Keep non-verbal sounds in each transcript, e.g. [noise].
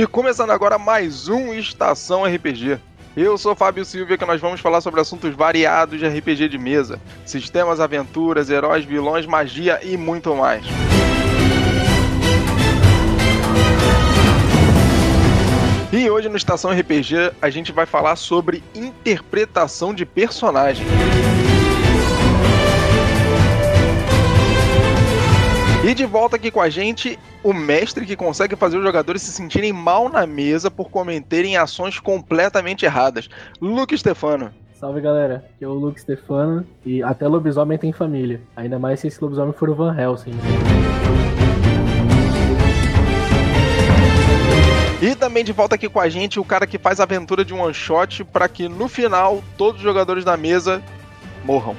E começando agora mais um Estação RPG. Eu sou Fábio Silva que nós vamos falar sobre assuntos variados de RPG de mesa, sistemas, aventuras, heróis, vilões, magia e muito mais. E hoje no Estação RPG a gente vai falar sobre interpretação de personagem. E de volta aqui com a gente, o mestre que consegue fazer os jogadores se sentirem mal na mesa por cometerem ações completamente erradas. Luke Stefano. Salve galera, aqui é o Luke Stefano e até lobisomem tem família. Ainda mais se esse lobisomem for o Van Helsing. E também de volta aqui com a gente o cara que faz a aventura de um one shot para que no final todos os jogadores da mesa morram.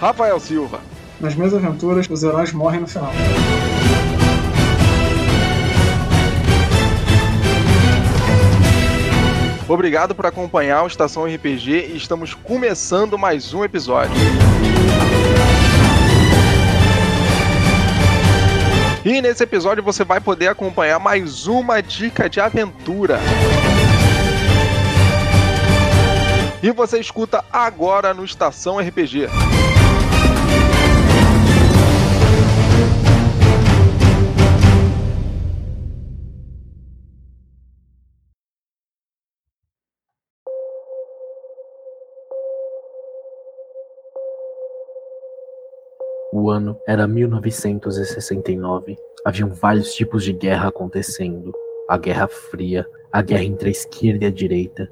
Rafael Silva. Nas minhas aventuras, os heróis morrem no final. Obrigado por acompanhar o Estação RPG e estamos começando mais um episódio. E nesse episódio você vai poder acompanhar mais uma dica de aventura. E você escuta agora no Estação RPG. O ano era 1969. Haviam vários tipos de guerra acontecendo: a Guerra Fria, a guerra entre a esquerda e a direita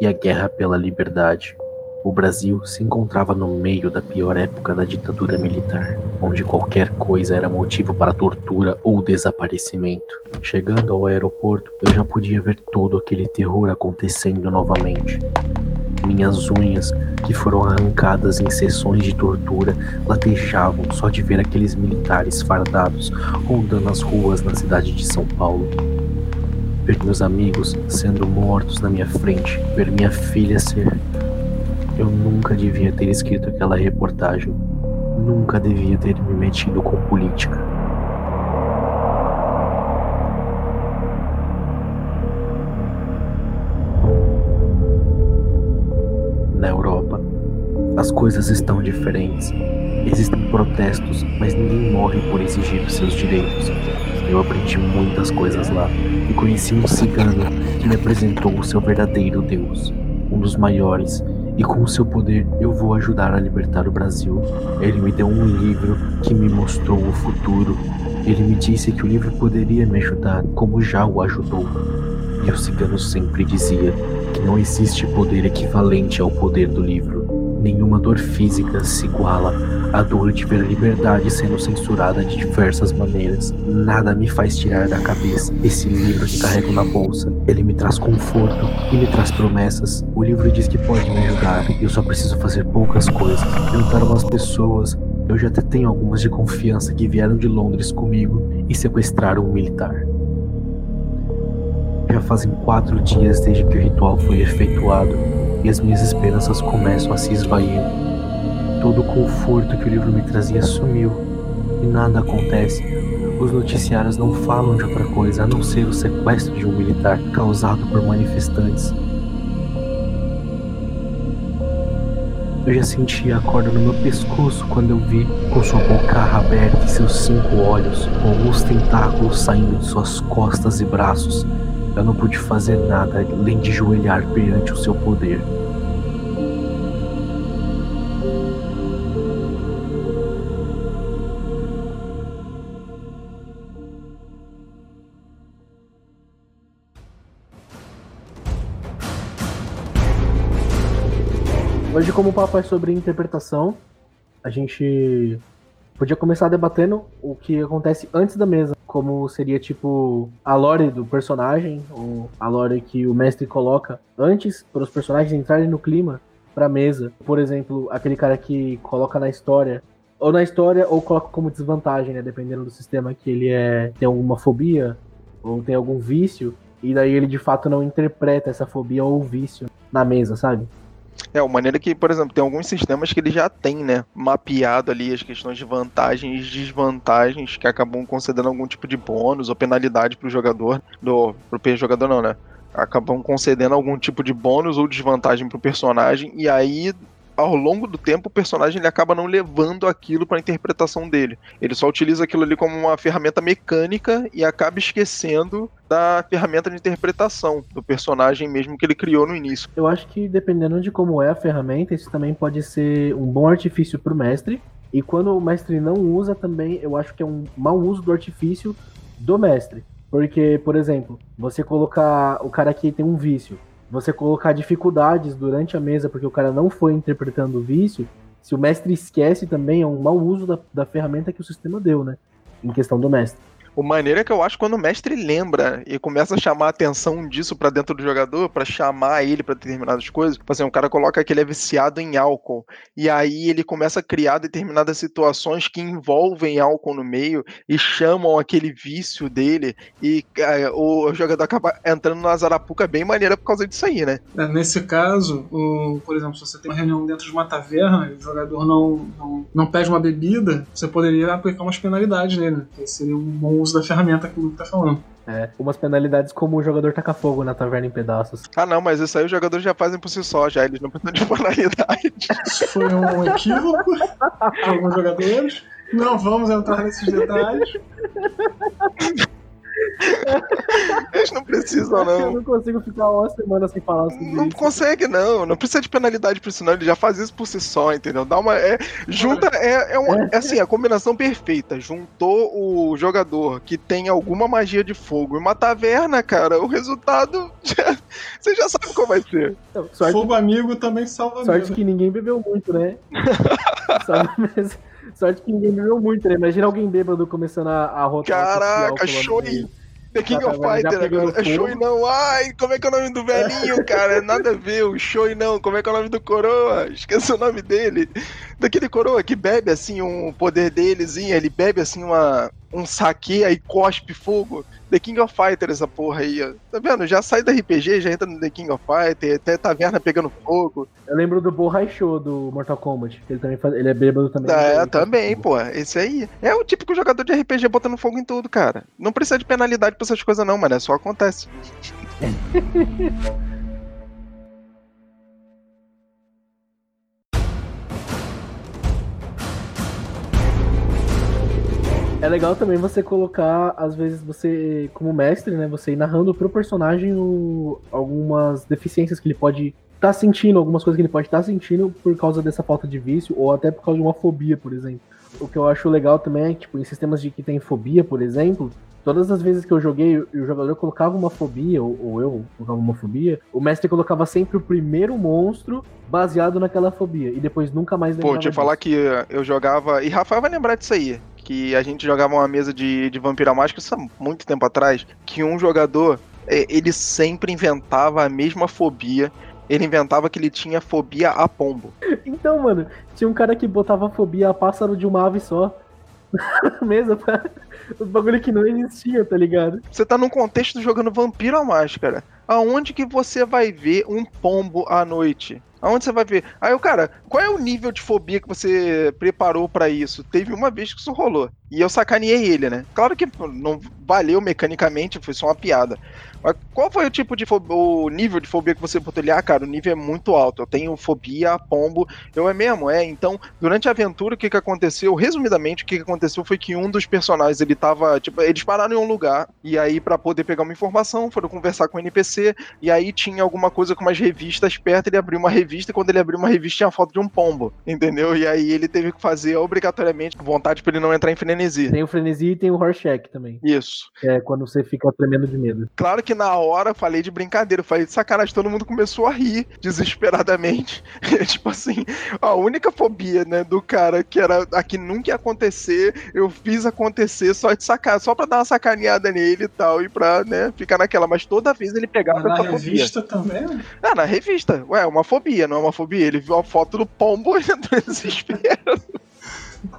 e a guerra pela liberdade. O Brasil se encontrava no meio da pior época da ditadura militar, onde qualquer coisa era motivo para tortura ou desaparecimento. Chegando ao aeroporto, eu já podia ver todo aquele terror acontecendo novamente. Minhas unhas, que foram arrancadas em sessões de tortura, latejavam só de ver aqueles militares fardados rondando as ruas na cidade de São Paulo. Ver meus amigos sendo mortos na minha frente, ver minha filha ser. Eu nunca devia ter escrito aquela reportagem. Nunca devia ter me metido com política. Coisas estão diferentes. Existem protestos, mas ninguém morre por exigir os seus direitos. Eu aprendi muitas coisas lá e conheci um cigano que me apresentou o seu verdadeiro Deus, um dos maiores, e com o seu poder eu vou ajudar a libertar o Brasil. Ele me deu um livro que me mostrou o futuro. Ele me disse que o livro poderia me ajudar, como já o ajudou. E o cigano sempre dizia que não existe poder equivalente ao poder do livro. Nenhuma dor física se iguala à dor de ver a liberdade sendo censurada de diversas maneiras. Nada me faz tirar da cabeça esse livro que carrego na bolsa. Ele me traz conforto e me traz promessas. O livro diz que pode me ajudar eu só preciso fazer poucas coisas. Juntar umas pessoas. Eu já até tenho algumas de confiança que vieram de Londres comigo e sequestraram um militar. Já fazem quatro dias desde que o ritual foi efetuado e as minhas esperanças começam a se esvair. Todo o conforto que o livro me trazia sumiu e nada acontece. Os noticiários não falam de outra coisa a não ser o sequestro de um militar causado por manifestantes. Eu já sentia a corda no meu pescoço quando eu vi, com sua boca aberta e seus cinco olhos, alguns tentáculos saindo de suas costas e braços, eu não pude fazer nada além de joelhar perante o seu poder. Hoje, como o papo é sobre interpretação, a gente podia começar debatendo o que acontece antes da mesa, como seria tipo a lore do personagem, ou a lore que o mestre coloca antes para os personagens entrarem no clima para a mesa. Por exemplo, aquele cara que coloca na história ou na história ou coloca como desvantagem, né, dependendo do sistema que ele é tem alguma fobia ou tem algum vício e daí ele de fato não interpreta essa fobia ou vício na mesa, sabe? É, a maneira que, por exemplo, tem alguns sistemas que ele já tem, né? Mapeado ali as questões de vantagens e desvantagens que acabam concedendo algum tipo de bônus ou penalidade pro jogador. Do, pro jogador não, né? Acabam concedendo algum tipo de bônus ou desvantagem pro personagem. E aí ao longo do tempo, o personagem ele acaba não levando aquilo para a interpretação dele. Ele só utiliza aquilo ali como uma ferramenta mecânica e acaba esquecendo da ferramenta de interpretação do personagem mesmo que ele criou no início. Eu acho que dependendo de como é a ferramenta, isso também pode ser um bom artifício para o mestre. E quando o mestre não usa também, eu acho que é um mau uso do artifício do mestre. Porque, por exemplo, você colocar o cara que tem um vício, você colocar dificuldades durante a mesa porque o cara não foi interpretando o vício, se o mestre esquece também, é um mau uso da, da ferramenta que o sistema deu, né? Em questão do mestre. O maneiro é que eu acho quando o mestre lembra e começa a chamar a atenção disso para dentro do jogador, para chamar ele para determinadas coisas. Tipo assim, o cara coloca que ele é viciado em álcool e aí ele começa a criar determinadas situações que envolvem álcool no meio e chamam aquele vício dele e é, o jogador acaba entrando na zarapuca bem maneira por causa disso aí, né? É, nesse caso, o, por exemplo, se você tem uma reunião dentro de uma taverna e o jogador não, não, não pede uma bebida, você poderia aplicar umas penalidades nele, né? Que seria um bom uso da ferramenta que o Luke tá falando. É, umas penalidades como o jogador taca fogo na taverna em pedaços. Ah, não, mas isso aí os jogadores já fazem por si só, já. Eles não precisam de [laughs] penalidade. Isso foi um equívoco de alguns jogadores. Não vamos entrar nesses detalhes. Eles não precisam, não. Eu não consigo ficar uma semana sem falar sobre Não isso. consegue, não. Não precisa de penalidade pra isso, não. Ele já faz isso por si só, entendeu? Dá uma. É, junta. É, é, uma, é assim, a combinação perfeita. Juntou o jogador que tem alguma magia de fogo e uma taverna, cara. O resultado. [laughs] Já, você já sabe qual vai ser. Não, sorte, Fogo amigo também salva a sorte que ninguém bebeu muito, né? [laughs] [laughs] Mesmo. Sorte que ninguém bebeu muito, né? Imagina alguém bêbado começando a, a rotar. Caraca, show. The King of tá- já Fighter agora. É fogo. não. Ai, como é que é o nome do velhinho, cara? [laughs] Nada a ver. O show não. Como é que é o nome do coroa? Esqueci o nome dele. Daquele coroa que bebe assim um poder delezinho. Ele bebe assim uma, um saque aí cospe fogo. The King of Fighter, essa porra aí, ó. Tá vendo? Já sai da RPG, já entra no The King of Fighter, até taverna pegando fogo. Eu lembro do Borrai Show do Mortal Kombat. que Ele, também faz, ele é bêbado também. É, faz também, pô. Esse aí. É o típico jogador de RPG botando fogo em tudo, cara. Não precisa de penalidade pra essas coisas, não, mano. É só acontece. [laughs] É legal também você colocar, às vezes, você, como mestre, né? Você ir narrando pro personagem o- algumas deficiências que ele pode estar sentindo, algumas coisas que ele pode estar sentindo por causa dessa falta de vício, ou até por causa de uma fobia, por exemplo. O que eu acho legal também é que, tipo, em sistemas de que tem fobia, por exemplo, todas as vezes que eu joguei e o jogador colocava uma fobia, ou, ou eu colocava uma fobia, o mestre colocava sempre o primeiro monstro baseado naquela fobia, e depois nunca mais Pô, lembrava te falar disso. que eu jogava. E Rafael vai lembrar disso aí. Que a gente jogava uma mesa de, de Vampira Mágica, isso há muito tempo atrás. Que um jogador, é, ele sempre inventava a mesma fobia. Ele inventava que ele tinha fobia a pombo. Então, mano, tinha um cara que botava fobia a pássaro de uma ave só. Mesa, pra... os bagulho que não existia, tá ligado? Você tá num contexto jogando Vampiro à Máscara. Aonde que você vai ver um pombo à noite? Aonde você vai ver? Aí o cara, qual é o nível de fobia que você preparou pra isso? Teve uma vez que isso rolou. E eu sacaneei ele, né? Claro que não valeu mecanicamente, foi só uma piada. Mas qual foi o tipo de fobia, o nível de fobia que você botou ali? Ah, cara, o nível é muito alto. Eu tenho fobia a pombo. Eu é mesmo, é. Então, durante a aventura, o que que aconteceu? Resumidamente, o que que aconteceu foi que um dos personagens, ele tava, tipo, eles pararam em um lugar e aí pra poder pegar uma informação, foram conversar com o NPC e aí tinha alguma coisa com umas revistas perto, ele abriu uma revista e quando ele abriu uma revista tinha a foto de um pombo, entendeu? E aí ele teve que fazer obrigatoriamente vontade pra ele não entrar em frenesi. Tem o frenesi e tem o Rorschach também. Isso. É quando você fica tremendo de medo. Claro que na hora eu falei de brincadeira, eu falei de sacanagem, todo mundo começou a rir desesperadamente. [laughs] tipo assim, a única fobia, né, do cara que era a que nunca ia acontecer, eu fiz acontecer só de sacar, só pra dar uma sacaneada nele e tal, e pra, né, ficar naquela. Mas toda vez ele pegava Mas na essa fobia. revista também. Ah, na revista. Ué, é uma fobia, não é uma fobia. Ele viu a foto do pombo e entrou em desespero.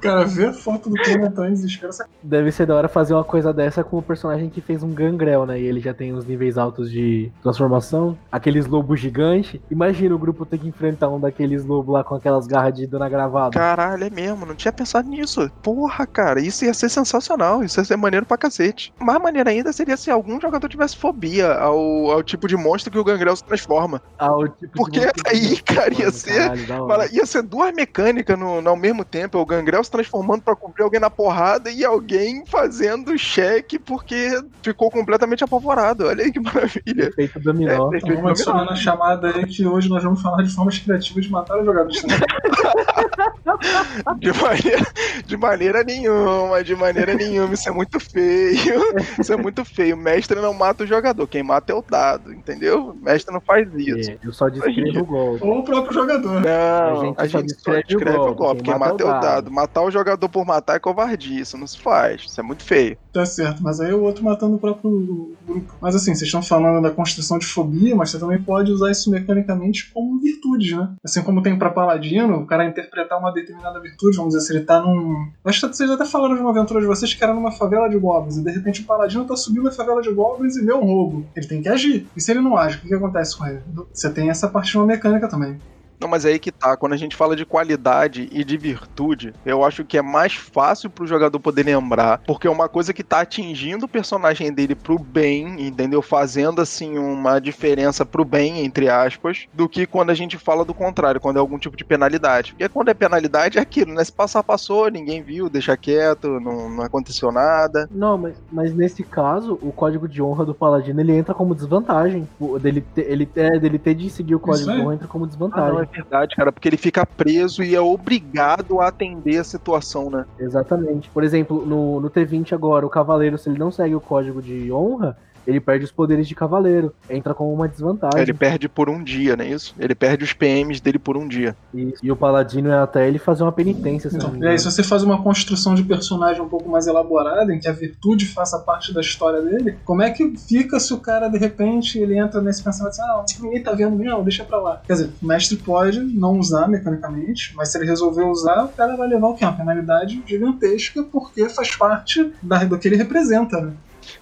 Cara vê a foto do tá em desespero. Deve ser da hora fazer uma coisa dessa com o personagem que fez um gangrel, né? E ele já tem uns níveis altos de transformação. Aqueles lobos gigantes. Imagina o grupo ter que enfrentar um daqueles lobos lá com aquelas garras de dona gravada. Caralho, é mesmo, não tinha pensado nisso. Porra, cara, isso ia ser sensacional, isso ia ser maneiro pra cacete. Mais maneiro ainda seria se algum jogador tivesse fobia ao, ao tipo de monstro que o gangrel se transforma. Ao tipo Porque aí, cara, ia ser. caralho, ia ser duas mecânicas no, no ao mesmo tempo, o Gangrel se transformando pra cobrir alguém na porrada e alguém fazendo cheque porque ficou completamente apavorado. Olha aí que maravilha. Efeito dominó. É, Então vamos adicionar na chamada aí que hoje nós vamos falar de formas criativas de matar os jogadores. [laughs] De maneira, de maneira nenhuma, de maneira nenhuma. Isso é muito feio. Isso é muito feio. O mestre não mata o jogador, quem mata é o dado, entendeu? O mestre não faz isso. É, eu só descrevo o golpe. Ou o próprio jogador. Não, A gente a só gente só descreve o descreve o golpe, golpe. quem Quem mata é é o o dado. Matar o jogador por matar é covardia. Isso não se faz. Isso é muito feio. Tá certo, mas aí o outro matando o próprio grupo. Mas assim, vocês estão falando da construção de fobia, mas você também pode usar isso mecanicamente como virtude, né? Assim como tem pra paladino, o cara interpretar uma determinada virtude, vamos dizer, se ele tá num. Acho que vocês até falaram de uma aventura de vocês que era numa favela de goblins, e de repente o paladino tá subindo a favela de goblins e vê um roubo. Ele tem que agir. E se ele não age, o que, que acontece com ele? Você tem essa parte de uma mecânica também. Não, mas aí que tá. Quando a gente fala de qualidade e de virtude, eu acho que é mais fácil pro jogador poder lembrar, porque é uma coisa que tá atingindo o personagem dele pro bem, entendeu? Fazendo assim uma diferença pro bem, entre aspas, do que quando a gente fala do contrário, quando é algum tipo de penalidade. Porque quando é penalidade é aquilo, né? Se passar, passou, ninguém viu, deixa quieto, não, não aconteceu nada. Não, mas, mas nesse caso, o código de honra do paladino ele entra como desvantagem. O dele ter, ele, é, dele ter de seguir o código de honra entra como Ah, desvantagem. não, é verdade, cara, porque ele fica preso e é obrigado a atender a situação, né? Exatamente. Por exemplo, no, no T20 agora, o cavaleiro, se ele não segue o código de honra, ele perde os poderes de cavaleiro. Entra como uma desvantagem. Ele perde por um dia, não é isso? Ele perde os PMs dele por um dia. Isso. E o paladino é até ele fazer uma penitência. Se não Então, e aí, engano. se você faz uma construção de personagem um pouco mais elaborada, em que a virtude faça parte da história dele, como é que fica se o cara, de repente, ele entra nesse pensamento assim, ah, ninguém tá vendo mesmo, deixa pra lá. Quer dizer, o mestre pode não usar mecanicamente, mas se ele resolver usar, o cara vai levar o quê? Uma penalidade gigantesca, porque faz parte da, do que ele representa, né?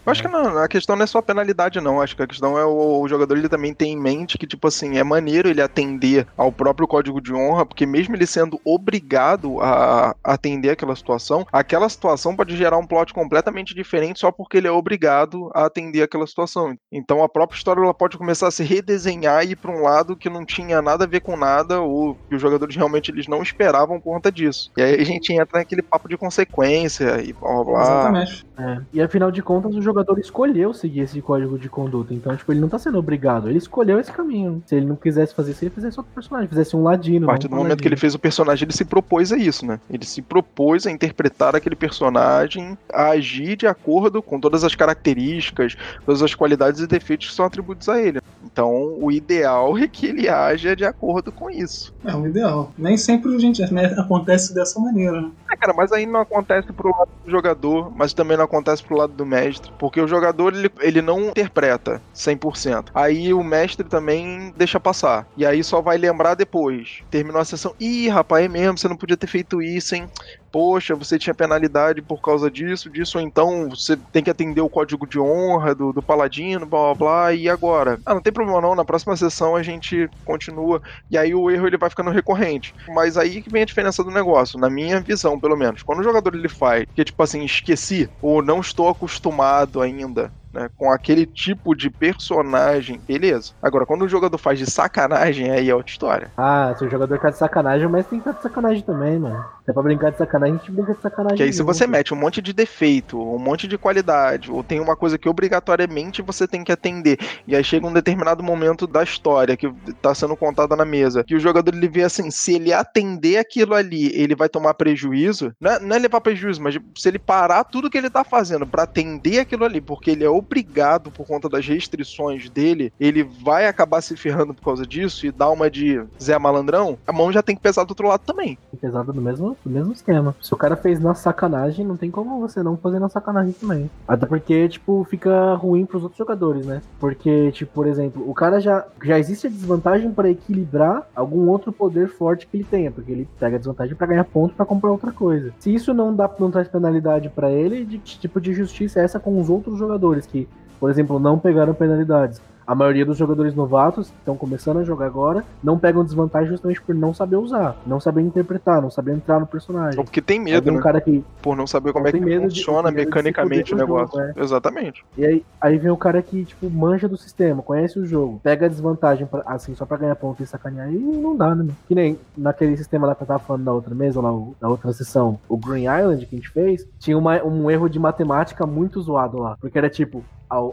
Eu acho que não, a questão não é só a penalidade, não. Acho que a questão é o, o jogador ele também tem em mente que, tipo assim, é maneiro ele atender ao próprio código de honra, porque mesmo ele sendo obrigado a atender aquela situação, aquela situação pode gerar um plot completamente diferente só porque ele é obrigado a atender aquela situação. Então a própria história ela pode começar a se redesenhar e ir pra um lado que não tinha nada a ver com nada, ou que os jogadores realmente eles não esperavam por conta disso. E aí a gente entra naquele papo de consequência e blá blá blá. Exatamente. É. E afinal de contas, o jogador escolheu seguir esse código de conduta. Então, tipo, ele não tá sendo obrigado. Ele escolheu esse caminho. Se ele não quisesse fazer isso, ele fizesse outro personagem. Fizesse um ladino. A partir do um momento que ele fez o personagem, ele se propôs a isso, né? Ele se propôs a interpretar aquele personagem, a agir de acordo com todas as características, todas as qualidades e defeitos que são atribuídos a ele. Então, o ideal é que ele haja de acordo com isso. É o ideal. Nem sempre a gente né, acontece dessa maneira, né? É, cara, mas aí não acontece pro lado do jogador, mas também não acontece pro lado do mestre, porque o jogador ele, ele não interpreta 100%. Aí o mestre também deixa passar. E aí só vai lembrar depois. Terminou a sessão, ih, rapaz, é mesmo, você não podia ter feito isso, hein? Poxa, você tinha penalidade por causa disso, disso, ou então você tem que atender o código de honra do, do paladino, blá blá blá, e agora? Ah, não tem problema não, na próxima sessão a gente continua, e aí o erro ele vai ficando recorrente. Mas aí que vem a diferença do negócio, na minha visão, pelo menos. Quando o jogador ele faz, que tipo assim, esqueci, ou não estou acostumado ainda, né, com aquele tipo de personagem, beleza. Agora, quando o jogador faz de sacanagem, aí é outra história. Ah, se o jogador tá de sacanagem, mas tem que estar de sacanagem também, mano. Se é pra brincar de sacanagem, a gente brinca de sacanagem. Que aí, se você mete um monte de defeito, um monte de qualidade, ou tem uma coisa que obrigatoriamente você tem que atender, e aí chega um determinado momento da história que tá sendo contada na mesa, que o jogador ele vê assim: se ele atender aquilo ali, ele vai tomar prejuízo. Não é, não é levar prejuízo, mas se ele parar tudo que ele tá fazendo pra atender aquilo ali, porque ele é obrigado por conta das restrições dele, ele vai acabar se ferrando por causa disso e dar uma de Zé Malandrão, a mão já tem que pesar do outro lado também. Pesado do mesmo, do mesmo esquema. Se o cara fez na sacanagem, não tem como você não fazer na sacanagem também. Até porque, tipo, fica ruim pros outros jogadores, né? Porque, tipo, por exemplo, o cara já, já existe a desvantagem para equilibrar algum outro poder forte que ele tenha, porque ele pega a desvantagem para ganhar ponto para comprar outra coisa. Se isso não dá não traz penalidade para ele, de tipo de justiça é essa com os outros jogadores que, por exemplo, não pegaram penalidades. A maioria dos jogadores novatos que estão começando a jogar agora não pegam desvantagem justamente por não saber usar, não saber interpretar, não saber entrar no personagem. Ou porque tem medo, um né? cara que Por não saber como é que funciona de, mecanicamente o negócio. Jogo, é. Exatamente. E aí, aí vem o cara que, tipo, manja do sistema, conhece o jogo, pega a desvantagem, pra, assim, só pra ganhar ponto e sacanear, e não dá, né? Que nem naquele sistema lá que eu tava falando da outra mesa, lá, da outra sessão, o Green Island que a gente fez, tinha uma, um erro de matemática muito zoado lá. Porque era tipo,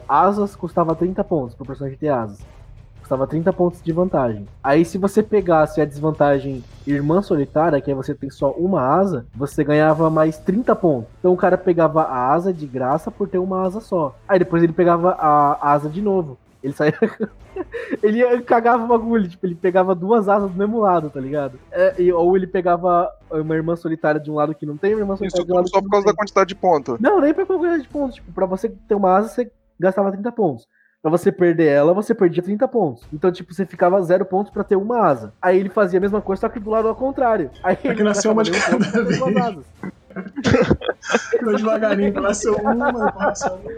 asas custava 30 pontos pro personagem ter asas. Custava 30 pontos de vantagem. Aí se você pegasse a desvantagem Irmã Solitária, que aí você tem só uma asa, você ganhava mais 30 pontos. Então o cara pegava a asa de graça por ter uma asa só. Aí depois ele pegava a asa de novo. Ele saía. [laughs] ele cagava o bagulho, tipo, ele pegava duas asas do mesmo lado, tá ligado? É, e, ou ele pegava uma irmã solitária de um lado que não tem, uma irmã solitária Isso do lado só por causa da quantidade de pontos. Não, nem por quantidade de pontos. Tipo, pra você ter uma asa, você gastava 30 pontos. Pra você perder ela, você perdia 30 pontos. Então, tipo, você ficava zero pontos pra ter uma asa. Aí ele fazia a mesma coisa, só que do lado ao contrário. Aí é que nasceu uma de cada vez. [laughs] Tô devagarinho, nasceu uma, nasceu uma.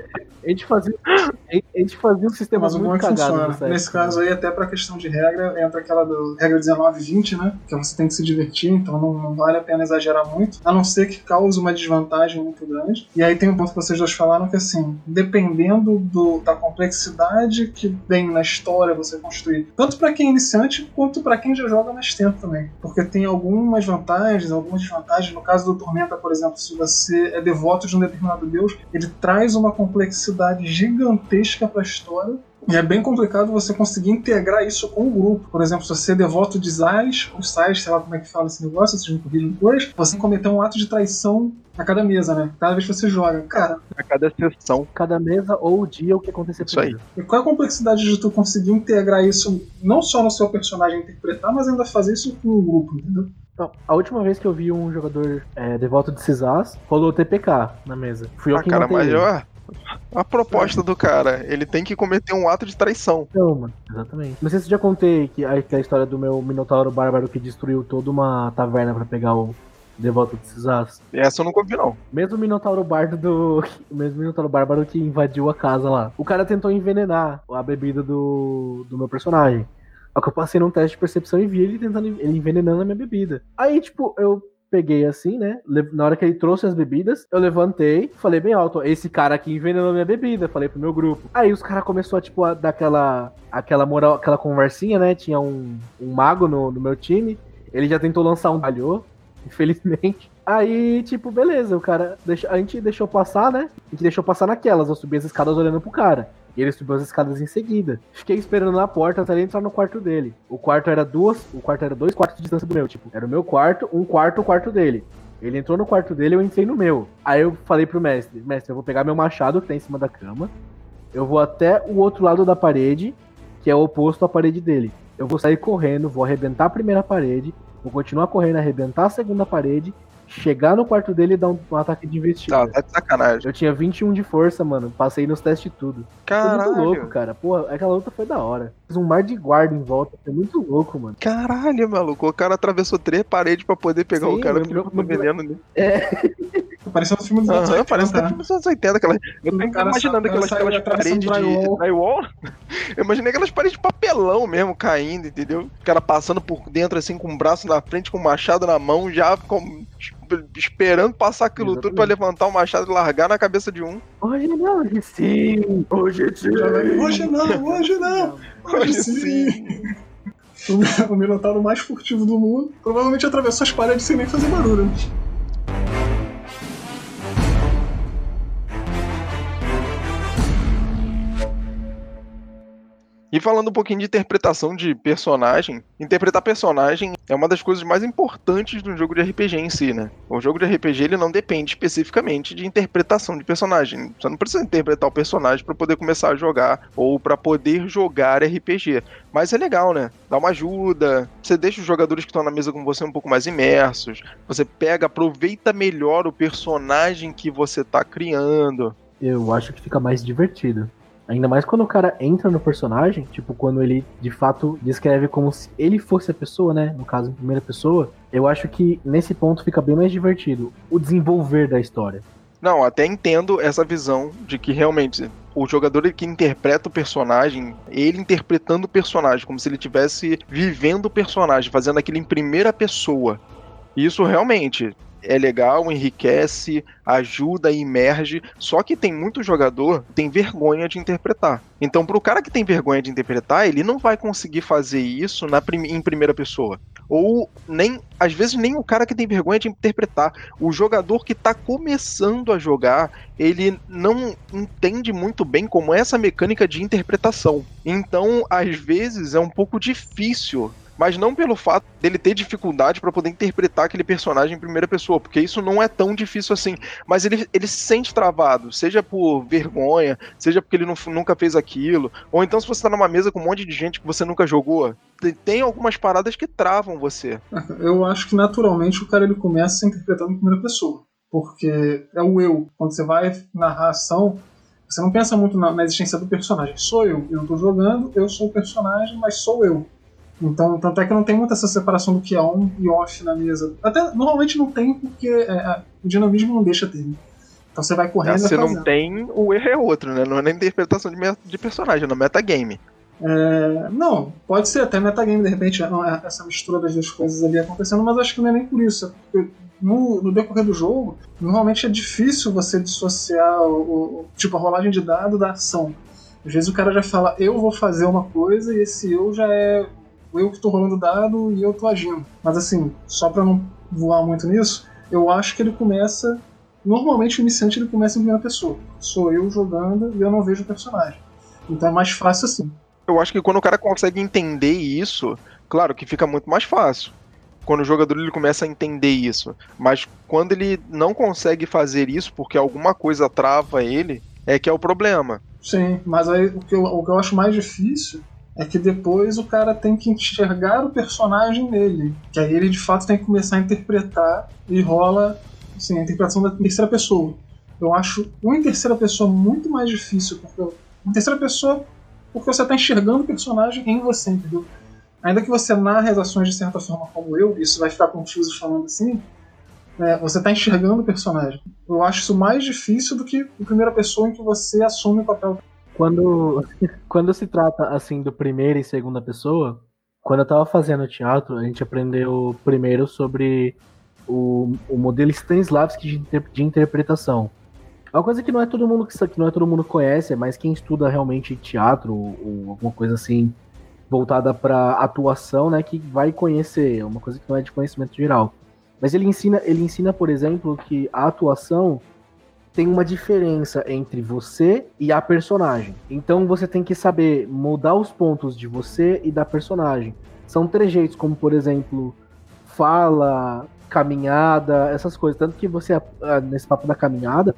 A gente fazia, a gente fazia um sistema Mas muito é cagado. funciona. Nesse caso aí, até pra questão de regra, entra aquela do regra 19 e 20, né? Que você tem que se divertir, então não, não, vale a pena exagerar muito, a não ser que cause uma desvantagem muito grande. E aí tem um ponto que vocês dois falaram que assim, dependendo do, da complexidade que vem na história você construir, tanto para quem é iniciante quanto para quem já joga mais tempo também. Porque tem algumas vantagens, algumas desvantagens. No caso do Tormenta, por exemplo, se você é devoto de um determinado deus, ele traz uma complexidade gigantesca para a história. E é bem complicado você conseguir integrar isso com o grupo. Por exemplo, se você é devoto de Sais, ou Sais, sei lá como é que fala esse negócio, vocês me corrigem depois, você cometeu um ato de traição a cada mesa, né? Cada vez que você joga. Cara. A cada sessão. Cada mesa ou dia o que acontecer Isso aí. E qual é a complexidade de tu conseguir integrar isso não só no seu personagem interpretar, mas ainda fazer isso com o grupo, entendeu? Não, a última vez que eu vi um jogador é, devoto de Cisás, rolou TPK na mesa. Fui eu Ah, que cara, mas ó, a proposta do cara, ele tem que cometer um ato de traição. Não, mano. Exatamente. Não sei se eu já contei que a, que a história do meu Minotauro Bárbaro que destruiu toda uma taverna pra pegar o devoto de Cisás. Essa eu nunca ouvi, não. Mesmo o Minotauro Bardo do. Mesmo Minotauro Bárbaro que invadiu a casa lá. O cara tentou envenenar a bebida do, do meu personagem. Só que eu passei num teste de percepção e vi ele tentando ele envenenando a minha bebida. Aí, tipo, eu peguei assim, né? Na hora que ele trouxe as bebidas, eu levantei, falei bem alto, esse cara aqui envenenou minha bebida, falei pro meu grupo. Aí os caras começou a, tipo, a dar aquela, aquela moral, aquela conversinha, né? Tinha um, um mago no, no meu time, ele já tentou lançar um falhou, infelizmente. Aí, tipo, beleza, o cara. Deixa, a gente deixou passar, né? A gente deixou passar naquelas. Eu subi as escadas olhando pro cara. E ele subiu as escadas em seguida. Fiquei esperando na porta até ele entrar no quarto dele. O quarto era duas. O quarto era dois quartos de distância do meu, tipo. Era o meu quarto, um quarto, o quarto dele. Ele entrou no quarto dele, eu entrei no meu. Aí eu falei pro mestre, mestre, eu vou pegar meu machado que tá em cima da cama. Eu vou até o outro lado da parede, que é o oposto à parede dele. Eu vou sair correndo, vou arrebentar a primeira parede, vou continuar correndo, arrebentar a segunda parede, chegar no quarto dele e dar um, um ataque de investida. Tá, tá de sacanagem. Eu tinha 21 de força, mano. Passei nos testes tudo. Foi muito Caralho. louco, cara. Porra, aquela luta foi da hora. Fiz um mar de guarda em volta. Foi muito louco, mano. Caralho, maluco. O cara atravessou três paredes pra poder pegar Sim, o cara que jogou veneno nele. Pareceu um filme dos anos Aham, 80, parece né? que dos anos 80. Aquela... Eu tô cara imaginando aquelas, saiu aquelas paredes de drywall. drywall. [laughs] Eu imaginei aquelas paredes de papelão mesmo caindo, entendeu? O cara passando por dentro assim com o braço na frente, com o machado na mão, já com- esperando passar aquilo tudo pra Exatamente. levantar o machado e largar na cabeça de um. Hoje não, hoje sim. Hoje sim. Hoje não, hoje não. Hoje sim. O, o Minotauro mais furtivo do mundo provavelmente atravessou as paredes sem nem fazer barulho. E falando um pouquinho de interpretação de personagem, interpretar personagem é uma das coisas mais importantes do jogo de RPG em si, né? O jogo de RPG ele não depende especificamente de interpretação de personagem. Você não precisa interpretar o personagem para poder começar a jogar ou para poder jogar RPG. Mas é legal, né? Dá uma ajuda, você deixa os jogadores que estão na mesa com você um pouco mais imersos, você pega, aproveita melhor o personagem que você tá criando. Eu acho que fica mais divertido. Ainda mais quando o cara entra no personagem, tipo, quando ele de fato descreve como se ele fosse a pessoa, né? No caso, em primeira pessoa, eu acho que nesse ponto fica bem mais divertido o desenvolver da história. Não, até entendo essa visão de que realmente o jogador que interpreta o personagem, ele interpretando o personagem, como se ele estivesse vivendo o personagem, fazendo aquilo em primeira pessoa. Isso realmente é legal, enriquece, ajuda, emerge. Só que tem muito jogador que tem vergonha de interpretar. Então, para o cara que tem vergonha de interpretar, ele não vai conseguir fazer isso na prim em primeira pessoa. Ou nem, às vezes, nem o cara que tem vergonha de interpretar. O jogador que está começando a jogar, ele não entende muito bem como é essa mecânica de interpretação. Então, às vezes, é um pouco difícil mas não pelo fato dele ter dificuldade para poder interpretar aquele personagem em primeira pessoa, porque isso não é tão difícil assim. Mas ele, ele se sente travado, seja por vergonha, seja porque ele não, nunca fez aquilo, ou então se você tá numa mesa com um monte de gente que você nunca jogou, tem, tem algumas paradas que travam você. Eu acho que naturalmente o cara ele começa interpretando em primeira pessoa, porque é o eu. Quando você vai narrar ação, você não pensa muito na, na, existência do personagem. Sou eu, eu estou jogando, eu sou o personagem, mas sou eu. Então, tanto é que não tem muita essa separação do que é on e off na mesa. Até normalmente não tem, porque é, o dinamismo não deixa ter. Né? Então você vai correndo. Se não tem, o erro é outro, né? Não é na interpretação de, de personagem, é no metagame. É, não, pode ser até metagame, de repente, é, é, essa mistura das duas coisas ali acontecendo, mas acho que não é nem por isso. É no, no, decorrer do jogo, normalmente é difícil você dissociar o, o, tipo a rolagem de dado da ação. Às vezes o cara já fala, eu vou fazer uma coisa, e esse eu já é eu que estou rolando dado e eu estou agindo. Mas assim, só para não voar muito nisso, eu acho que ele começa. Normalmente o iniciante ele começa em primeira pessoa. Sou eu jogando e eu não vejo o personagem. Então é mais fácil assim. Eu acho que quando o cara consegue entender isso, claro que fica muito mais fácil. Quando o jogador ele começa a entender isso. Mas quando ele não consegue fazer isso porque alguma coisa trava ele, é que é o problema. Sim, mas aí o que eu, o que eu acho mais difícil é que depois o cara tem que enxergar o personagem nele. Que aí ele de fato tem que começar a interpretar e rola assim, a interpretação da terceira pessoa. Eu acho um em terceira pessoa muito mais difícil, porque em terceira pessoa, porque você está enxergando o personagem em você, entendeu? Ainda que você narre as ações de certa forma como eu, isso vai ficar confuso falando assim, é, você está enxergando o personagem. Eu acho isso mais difícil do que a primeira pessoa em que você assume o papel quando, [laughs] quando se trata assim do primeira e segunda pessoa, quando eu tava fazendo teatro, a gente aprendeu primeiro sobre o, o modelo Stanislavski de, inter, de interpretação. É uma coisa que não é todo mundo que, que não é todo mundo conhece, mas quem estuda realmente teatro ou, alguma coisa assim voltada para atuação, né, que vai conhecer, é uma coisa que não é de conhecimento geral. Mas ele ensina, ele ensina, por exemplo, que a atuação tem uma diferença entre você e a personagem. Então você tem que saber mudar os pontos de você e da personagem. São trejeitos, como por exemplo, fala, caminhada, essas coisas. Tanto que você, ah, nesse papo da caminhada,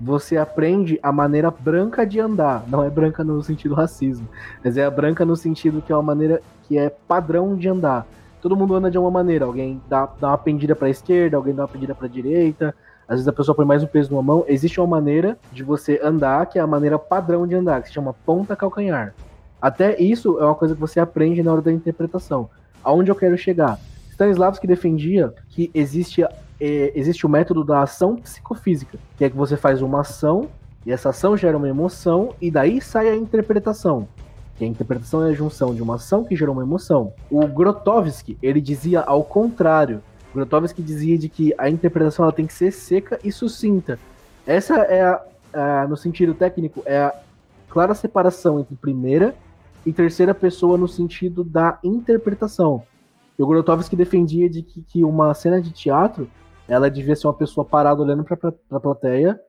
você aprende a maneira branca de andar. Não é branca no sentido racismo, mas é a branca no sentido que é uma maneira que é padrão de andar. Todo mundo anda de uma maneira. Alguém dá, dá uma pendida para a esquerda, alguém dá uma pendida para a direita, às vezes a pessoa põe mais o peso numa mão. Existe uma maneira de você andar, que é a maneira padrão de andar, que se chama ponta calcanhar. Até isso é uma coisa que você aprende na hora da interpretação. Aonde eu quero chegar? Stanislavski defendia que existe, é, existe o método da ação psicofísica, que é que você faz uma ação, e essa ação gera uma emoção, e daí sai a interpretação. Que a interpretação é a junção de uma ação que gerou uma emoção. O Grotowski, ele dizia ao contrário, Grotowski dizia de que a interpretação ela tem que ser seca e sucinta. Essa é, a, a, no sentido técnico, é a clara separação entre primeira e terceira pessoa no sentido da interpretação. E o Grotowski defendia de que, que, uma cena de teatro ela devia ser uma pessoa parada olhando para a plateia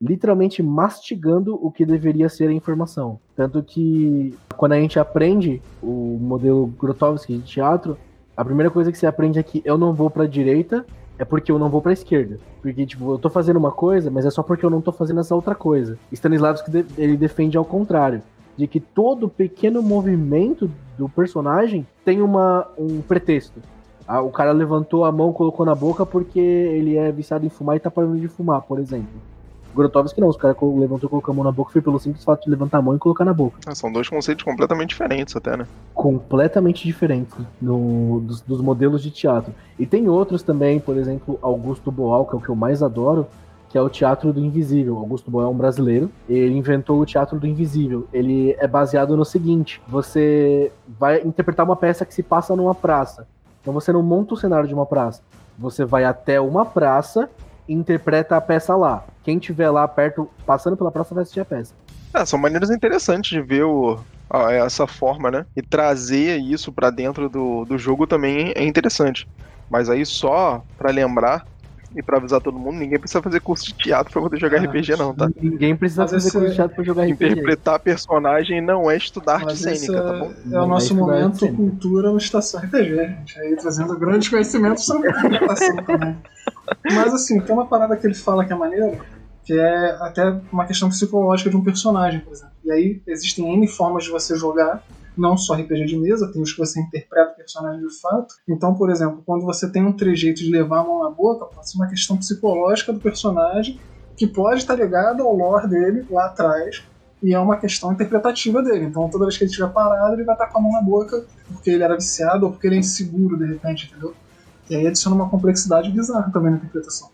literalmente mastigando o que deveria ser a informação. Tanto que quando a gente aprende o modelo Grotowski de teatro, a primeira coisa que você aprende é que eu não vou para a direita, é porque eu não vou para a esquerda. Porque, tipo, eu tô fazendo uma coisa, mas é só porque eu não tô fazendo essa outra coisa. Stanislavski, ele defende ao contrário. De que todo pequeno movimento do personagem tem uma, um pretexto. Ah, o cara levantou a mão, colocou na boca porque ele é viciado em fumar e tá parando de fumar, por exemplo. Grotovski não, os caras levantou, colocou a mão na boca foi pelo simples fato de levantar a mão e colocar na boca. Ah, são dois conceitos completamente diferentes até, né? Completamente diferentes no, dos, dos, modelos de teatro. E tem outros também, por exemplo, Augusto Boal, que é o que eu mais adoro, que é o Teatro do Invisível. Augusto Boal é um brasileiro, ele inventou o Teatro do Invisível. Ele é baseado no seguinte, você vai interpretar uma peça que se passa numa praça. Então você não monta o cenário de uma praça. Você vai até uma praça interpreta a peça lá. Quem tiver lá perto, passando pela praça, vai assistir a peça. É, são maneiras interessantes de ver o, essa forma, né? E trazer isso para dentro do, do jogo também é interessante. Mas aí só para lembrar e pra avisar todo mundo, ninguém precisa fazer curso de teatro pra poder jogar ah, RPG, não, tá? Ninguém precisa fazer curso de teatro pra jogar RPG. Interpretar personagem não é estudar arte cênica, tá bom? É o nosso é momento cultura no Estação RPG, gente. Aí trazendo grandes conhecimentos sobre interpretação também. Mas assim, tem uma parada que ele fala que é maneira, que é até uma questão psicológica de um personagem, por exemplo. E aí existem N formas de você jogar não só RPG de mesa, tem os que você interpreta o personagem de fato. Então, por exemplo, quando você tem um trejeito de levar a mão na boca, pode ser uma questão psicológica do personagem que pode estar ligada ao lore dele lá atrás. E é uma questão interpretativa dele. Então, toda vez que ele estiver parado, ele vai estar com a mão na boca porque ele era viciado ou porque ele é inseguro, de repente, entendeu? E aí adiciona uma complexidade bizarra também na interpretação.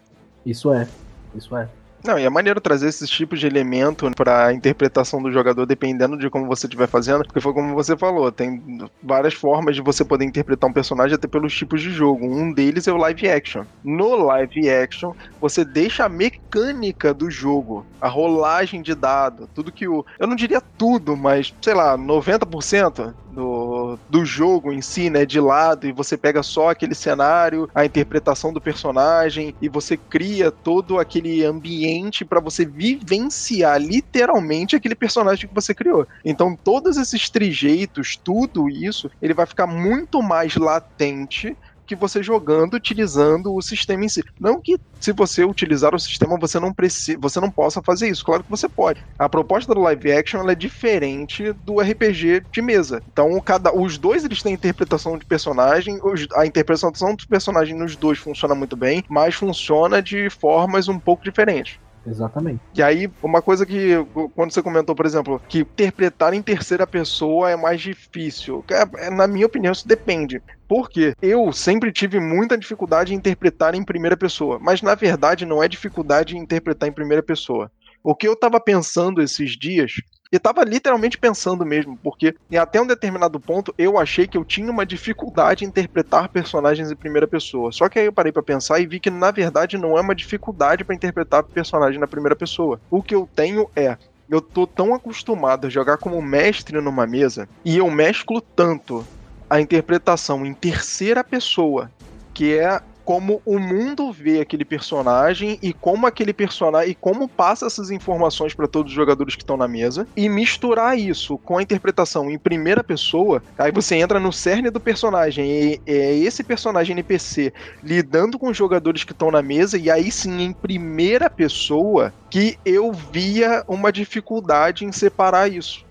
Isso é. Isso é. Não, e é maneiro trazer esses tipos de elemento para interpretação do jogador, dependendo de como você estiver fazendo, porque foi como você falou, tem várias formas de você poder interpretar um personagem até pelos tipos de jogo. Um deles é o live action. No live action, você deixa a mecânica do jogo, a rolagem de dado, tudo que o. Eu não diria tudo, mas sei lá, 90% do, do jogo em si, né, de lado, e você pega só aquele cenário, a interpretação do personagem, e você cria todo aquele ambiente para você vivenciar literalmente aquele personagem que você criou. Então, todos esses trejeitos, tudo isso, ele vai ficar muito mais latente que você jogando, utilizando o sistema em si. Não que se você utilizar o sistema você não precisa, você não possa fazer isso. Claro que você pode. A proposta do live action é diferente do RPG de mesa. Então, cada, os dois eles têm interpretação de personagem, os, a interpretação do personagem nos dois funciona muito bem, mas funciona de formas um pouco diferentes. Exatamente. E aí, uma coisa que, quando você comentou, por exemplo, que interpretar em terceira pessoa é mais difícil. É, é, na minha opinião, isso depende. Porque eu sempre tive muita dificuldade em interpretar em primeira pessoa. Mas na verdade, não é dificuldade em interpretar em primeira pessoa. O que eu tava pensando esses dias e tava literalmente pensando mesmo, porque até um determinado ponto eu achei que eu tinha uma dificuldade em interpretar personagens em primeira pessoa. Só que aí eu parei para pensar e vi que na verdade não é uma dificuldade para interpretar personagem na primeira pessoa. O que eu tenho é eu tô tão acostumado a jogar como mestre numa mesa e eu mesclo tanto a interpretação em terceira pessoa, que é como o mundo vê aquele personagem e como aquele personagem e como passa essas informações para todos os jogadores que estão na mesa e misturar isso com a interpretação em primeira pessoa, aí você entra no cerne do personagem e é esse personagem NPC lidando com os jogadores que estão na mesa e aí sim em primeira pessoa que eu via uma dificuldade em separar isso.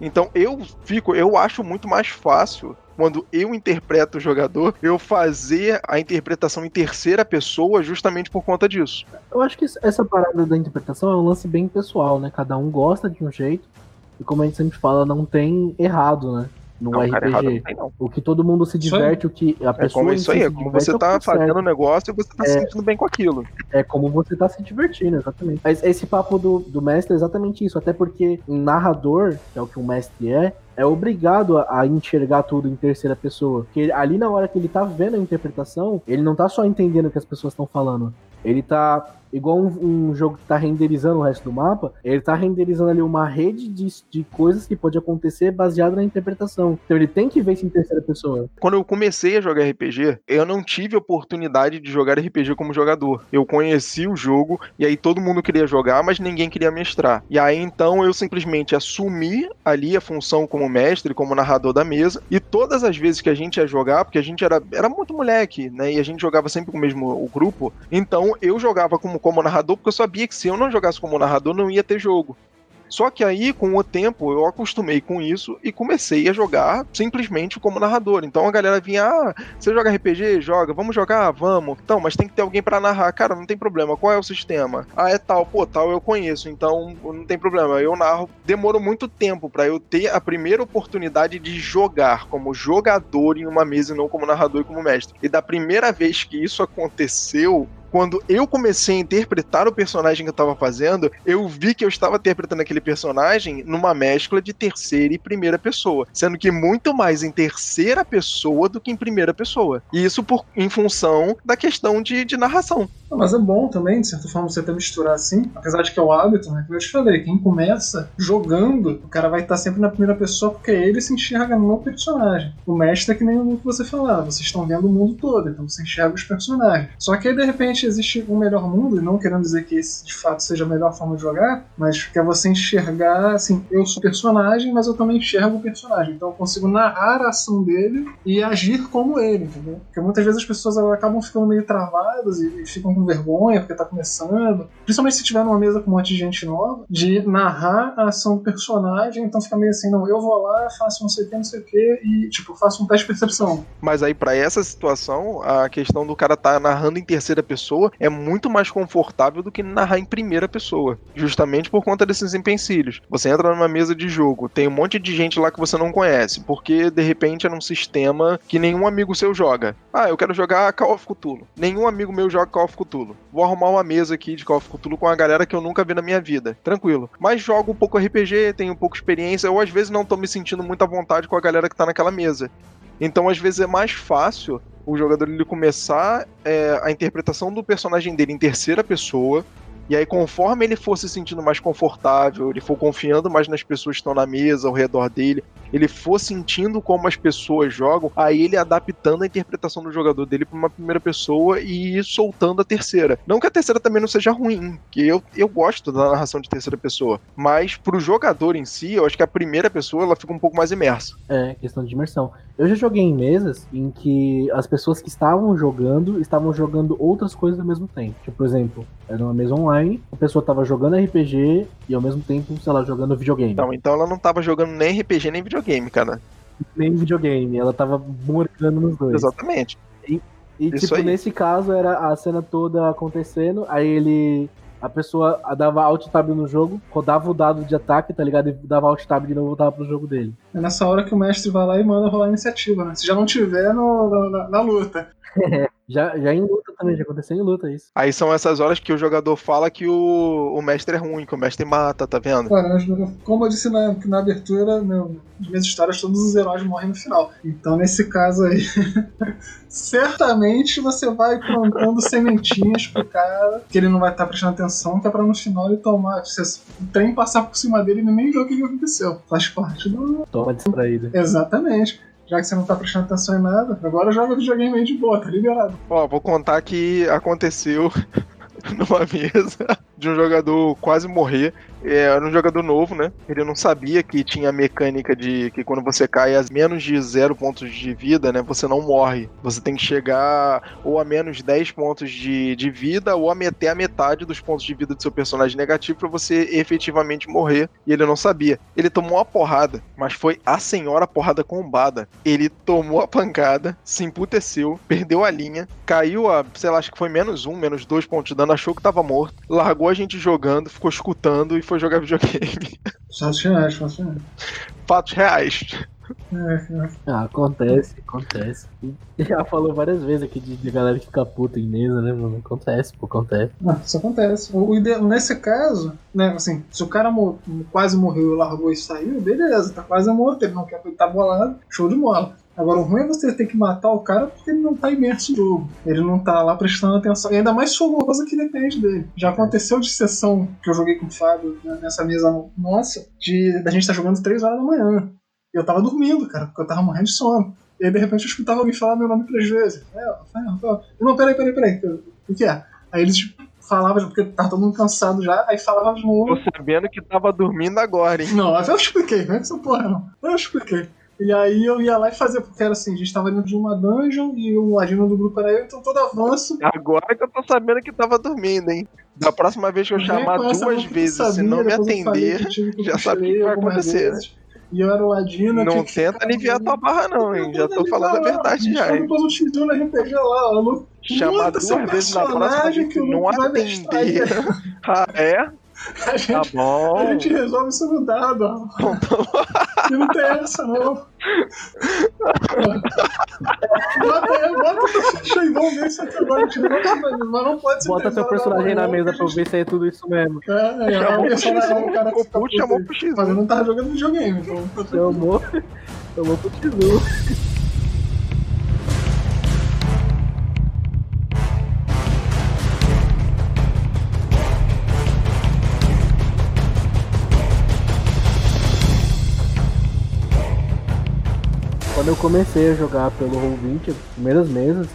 Então eu fico, eu acho muito mais fácil quando eu interpreto o jogador, eu fazer a interpretação em terceira pessoa justamente por conta disso. Eu acho que essa parada da interpretação é um lance bem pessoal, né? Cada um gosta de um jeito. E como a gente sempre fala, não tem errado, né? no não, RPG. Errado, não tem, não. O que todo mundo se diverte, o que a pessoa. É como isso aí, é como você é tá fazendo o negócio e você tá é, se sentindo bem com aquilo. É como você tá se divertindo, exatamente. Mas esse papo do, do mestre é exatamente isso, até porque um narrador, que é o que um mestre é, é obrigado a, a, enxergar tudo em terceira pessoa. Porque ali na hora que ele tá vendo a interpretação, ele não tá só entendendo o que as pessoas estão falando. Ele tá igual um, um, jogo que tá renderizando o resto do mapa, ele tá renderizando ali uma rede de, de coisas que pode acontecer baseado na interpretação. Então ele tem que ver isso em terceira pessoa. Quando eu comecei a jogar RPG, eu não tive oportunidade de jogar RPG como jogador. Eu conheci o jogo e aí todo mundo queria jogar, mas ninguém queria mestrar. E aí então eu simplesmente assumi ali a função como mestre, como narrador da mesa, e todas as vezes que a gente ia jogar, porque a gente era, era muito moleque, né? E a gente jogava sempre com o mesmo o grupo, então eu jogava como, como narrador, porque eu sabia que se eu não jogasse como narrador, não ia ter jogo. Só que aí, com o tempo, eu acostumei com isso e comecei a jogar simplesmente como narrador. Então a galera vinha, ah, você joga RPG? Joga, vamos jogar? Vamos. Então, mas tem que ter alguém para narrar. Cara, não tem problema. Qual é o sistema? Ah, é tal. Pô, tal eu conheço, então não tem problema. Eu narro. Demorou muito tempo para eu ter a primeira oportunidade de jogar como jogador em uma mesa e não como narrador e como mestre. E da primeira vez que isso aconteceu, quando eu comecei a interpretar o personagem que eu estava fazendo, eu vi que eu estava interpretando aquele personagem numa mescla de terceira e primeira pessoa, sendo que muito mais em terceira pessoa do que em primeira pessoa. E isso por, em função da questão de, de narração. Mas é bom também, de certa forma, você até misturar assim, apesar de que é o hábito, né? Que eu te falei, quem começa jogando, o cara vai estar sempre na primeira pessoa porque ele se enxerga no personagem. O mestre é que nem o que você falava, vocês estão vendo o mundo todo, então você enxerga os personagens. Só que aí, de repente, existe um melhor mundo, e não querendo dizer que esse de fato seja a melhor forma de jogar, mas que é você enxergar, assim, eu sou personagem, mas eu também enxergo o personagem. Então eu consigo narrar a ação dele e agir como ele, entendeu? Porque muitas vezes as pessoas acabam ficando meio travadas e ficam com vergonha porque tá começando. Principalmente se tiver numa mesa com um monte de gente nova, de narrar a ação do personagem, então fica meio assim, não, eu vou lá, faço não sei o que, não sei o que, e tipo, faço um teste de percepção. Mas aí, para essa situação, a questão do cara tá narrando em terceira pessoa é muito mais confortável do que narrar em primeira pessoa. Justamente por conta desses empecilhos. Você entra numa mesa de jogo, tem um monte de gente lá que você não conhece, porque de repente é num sistema que nenhum amigo seu joga. Ah, eu quero jogar Call of Cthulhu. Nenhum amigo meu joga Call of Cthulhu. Vou arrumar uma mesa aqui de Call of Cthulhu com a galera que eu nunca vi na minha vida. Tranquilo. Mas jogo um pouco RPG, tenho um pouco experiência, ou às vezes não tô me sentindo muito à vontade com a galera que tá naquela mesa. Então, às vezes, é mais fácil o jogador ele começar é, a interpretação do personagem dele em terceira pessoa, e aí, conforme ele for se sentindo mais confortável, ele for confiando mais nas pessoas que estão na mesa, ao redor dele, ele for sentindo como as pessoas jogam, aí ele adaptando a interpretação do jogador dele para uma primeira pessoa e soltando a terceira. Não que a terceira também não seja ruim, que eu, eu gosto da narração de terceira pessoa, mas pro jogador em si, eu acho que a primeira pessoa ela fica um pouco mais imersa. É, questão de imersão. Eu já joguei em mesas em que as pessoas que estavam jogando estavam jogando outras coisas ao mesmo tempo. Tipo, por exemplo, era uma mesa online, a pessoa tava jogando RPG e ao mesmo tempo, sei lá, jogando videogame. Então, então ela não tava jogando nem RPG nem videogame, cara. Nem videogame, ela tava morgando nos dois. Exatamente. E, e tipo, aí. nesse caso era a cena toda acontecendo, aí ele a pessoa dava alt tab no jogo, rodava o dado de ataque, tá ligado? E dava alt tab de novo e voltava pro jogo dele. É nessa hora que o mestre vai lá e manda rolar a iniciativa, né? Se já não tiver no, na, na luta. [laughs] já, já em luta também, já aconteceu em luta isso. Aí são essas horas que o jogador fala que o, o mestre é ruim, que o mestre mata, tá vendo? Cara, como eu disse na, na abertura, meu, nas minhas histórias, todos os heróis morrem no final. Então, nesse caso aí, [laughs] certamente você vai plantando sementinhas pro cara, que ele não vai estar tá prestando atenção, que é pra no final ele tomar. Se o trem passar por cima dele, ele nem viu o que aconteceu. Faz parte do. Toma distraída. Exatamente já que você não tá prestando atenção em nada, agora joga videogame aí de boa, tá liberado. Ó, vou contar que aconteceu [laughs] numa mesa de um jogador quase morrer era um jogador novo, né? Ele não sabia que tinha a mecânica de que quando você cai a menos de zero pontos de vida, né? Você não morre. Você tem que chegar ou a menos 10 pontos de, de vida ou a meter a metade dos pontos de vida do seu personagem negativo para você efetivamente morrer. E ele não sabia. Ele tomou uma porrada, mas foi a senhora porrada combada. Ele tomou a pancada, se emputeceu, perdeu a linha, caiu a, sei lá, acho que foi menos um, menos dois pontos de dano, achou que tava morto, largou a gente jogando, ficou escutando e foi jogar videogame. Fatos reais, fatos reais. Fatos reais. É, é. Ah, acontece, acontece. Já falou várias vezes aqui de, de, galera que fica puta em mesa, né, mano? Acontece, pô, acontece. Ah, isso acontece. O, o, nesse caso, né, assim, se o cara quase morreu, largou e saiu, beleza, tá quase morto, ele não quer tá bolado, show de bola. Agora, o ruim é você ter que matar o cara porque ele não tá imerso no jogo. Ele não tá lá prestando atenção. E ainda mais se for coisa que depende dele. Já aconteceu de sessão que eu joguei com o Fábio né, nessa mesa nossa, de da gente estar tá jogando 3 horas da manhã. E eu tava dormindo, cara, porque eu tava morrendo de sono. E aí, de repente, eu escutava alguém falar meu nome três vezes. É, Rafael, Não, peraí, peraí, peraí. O que é? Aí eles tipo, falavam, porque tava todo mundo cansado já, aí falava de novo. Tô sabendo que tava dormindo agora, hein? Não, eu expliquei, não é essa porra, não. Eu expliquei. E aí eu ia lá e fazia, porque era assim, a gente tava dentro de uma dungeon e o ladino do grupo era eu, então todo avanço. Agora que eu tô sabendo que tava dormindo, hein? Da próxima vez que eu chamar duas vezes e não me atender, já sabe o que vai acontecer, né? E eu era o Ladino. Não tenta aliviar tua barra, não, hein? Já tô falando a verdade já. Eu te no RPG lá, ó. Chamar duas vezes na próxima que não atender. [laughs] Ah, é? [laughs] A gente, tá bom. A gente resolve isso no dado, e não tem essa, não. bota aí, bota se é mas não pode ser. Bota teu personagem na mesa pra ver se é tudo isso mesmo. É, é, é o personagem, o cara que chamou pro X. Mas eu não tava jogando videogame, então. Chamou, chamou pro X. quando eu comecei a jogar pelo Roll20, as primeiras mesas,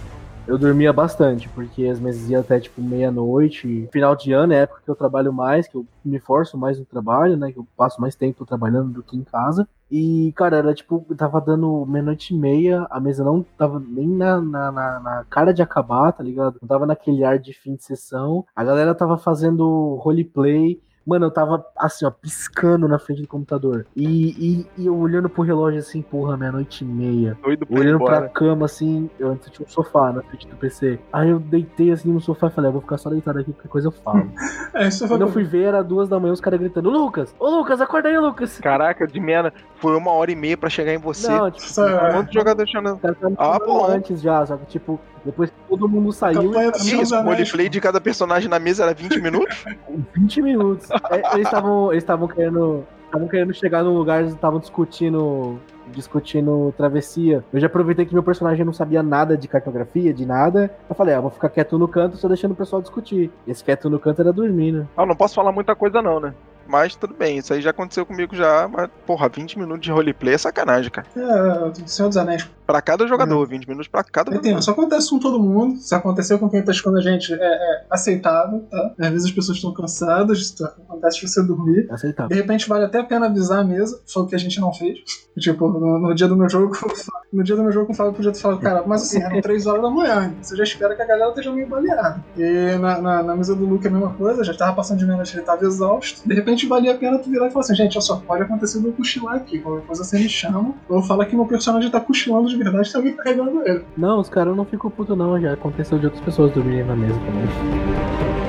eu dormia bastante, porque as mesas iam até tipo meia-noite. Final de ano é época que eu trabalho mais, que eu me forço mais no trabalho, né? Que eu passo mais tempo trabalhando do que em casa. E, cara, era tipo, tava dando meia-noite e meia, a mesa não tava nem na, na, na, na, cara de acabar, tá ligado? Não tava naquele ar de fim de sessão. A galera tava fazendo roleplay. Mano, eu tava assim, ó, piscando na frente do computador. E, e, e eu olhando pro relógio assim, porra, meia-noite e meia. Doido pra olhando pra cama assim, eu antes tinha um sofá na frente do PC. Aí eu deitei assim no sofá e falei, ah, vou ficar só deitado aqui, qualquer coisa eu falo. [laughs] é, isso Quando eu fui ver, era duas da manhã, os caras gritando, Lucas! Ô Lucas, acorda aí, Lucas! Caraca, de meia, foi uma hora e meia pra chegar em você. Não, tipo, quantos jogadores tinham? Ah, bom. Antes já, só que tipo, depois que todo mundo saiu. E isso, o roleplay de cada personagem na mesa era 20 minutos? [laughs] 20 minutos. É, eles estavam eles querendo. Estavam querendo chegar num lugar, eles estavam discutindo. Discutindo travessia. Eu já aproveitei que meu personagem não sabia nada de cartografia, de nada. Eu falei, ah, vou ficar quieto no canto, só deixando o pessoal discutir. Esse quieto no canto era dormindo. Ah, não posso falar muita coisa, não, né? Mas tudo bem, isso aí já aconteceu comigo já. Mas, porra, 20 minutos de roleplay é sacanagem, cara. É, Senhor dos Anéis. Pra cada jogador, é. 20 minutos pra cada jogador. Isso acontece com todo mundo. Se aconteceu com quem tá escutando a gente, é, é aceitável, tá? Às vezes as pessoas estão cansadas, tá? acontece de você dormir. Aceitável. De repente vale até a pena avisar a mesa, foi o que a gente não fez. [laughs] Tipo, no, no dia do meu jogo, [laughs] no dia do meu jogo com o Fábio podia ter falado, cara, mas assim, eram 3 horas da manhã, você já espera que a galera esteja meio baleada. E na, na, na, mesa do Luke é a mesma coisa, já tava passando de menos, ele tava exausto. De repente valia a pena tu virar e falar assim, gente, olha só, pode acontecer de eu cochilar aqui, qualquer coisa você me chama, ou fala que meu personagem tá cochilando de verdade, tá me carregando ele. Não, os caras não ficam puto não, já aconteceu de outras pessoas dormirem na mesa também.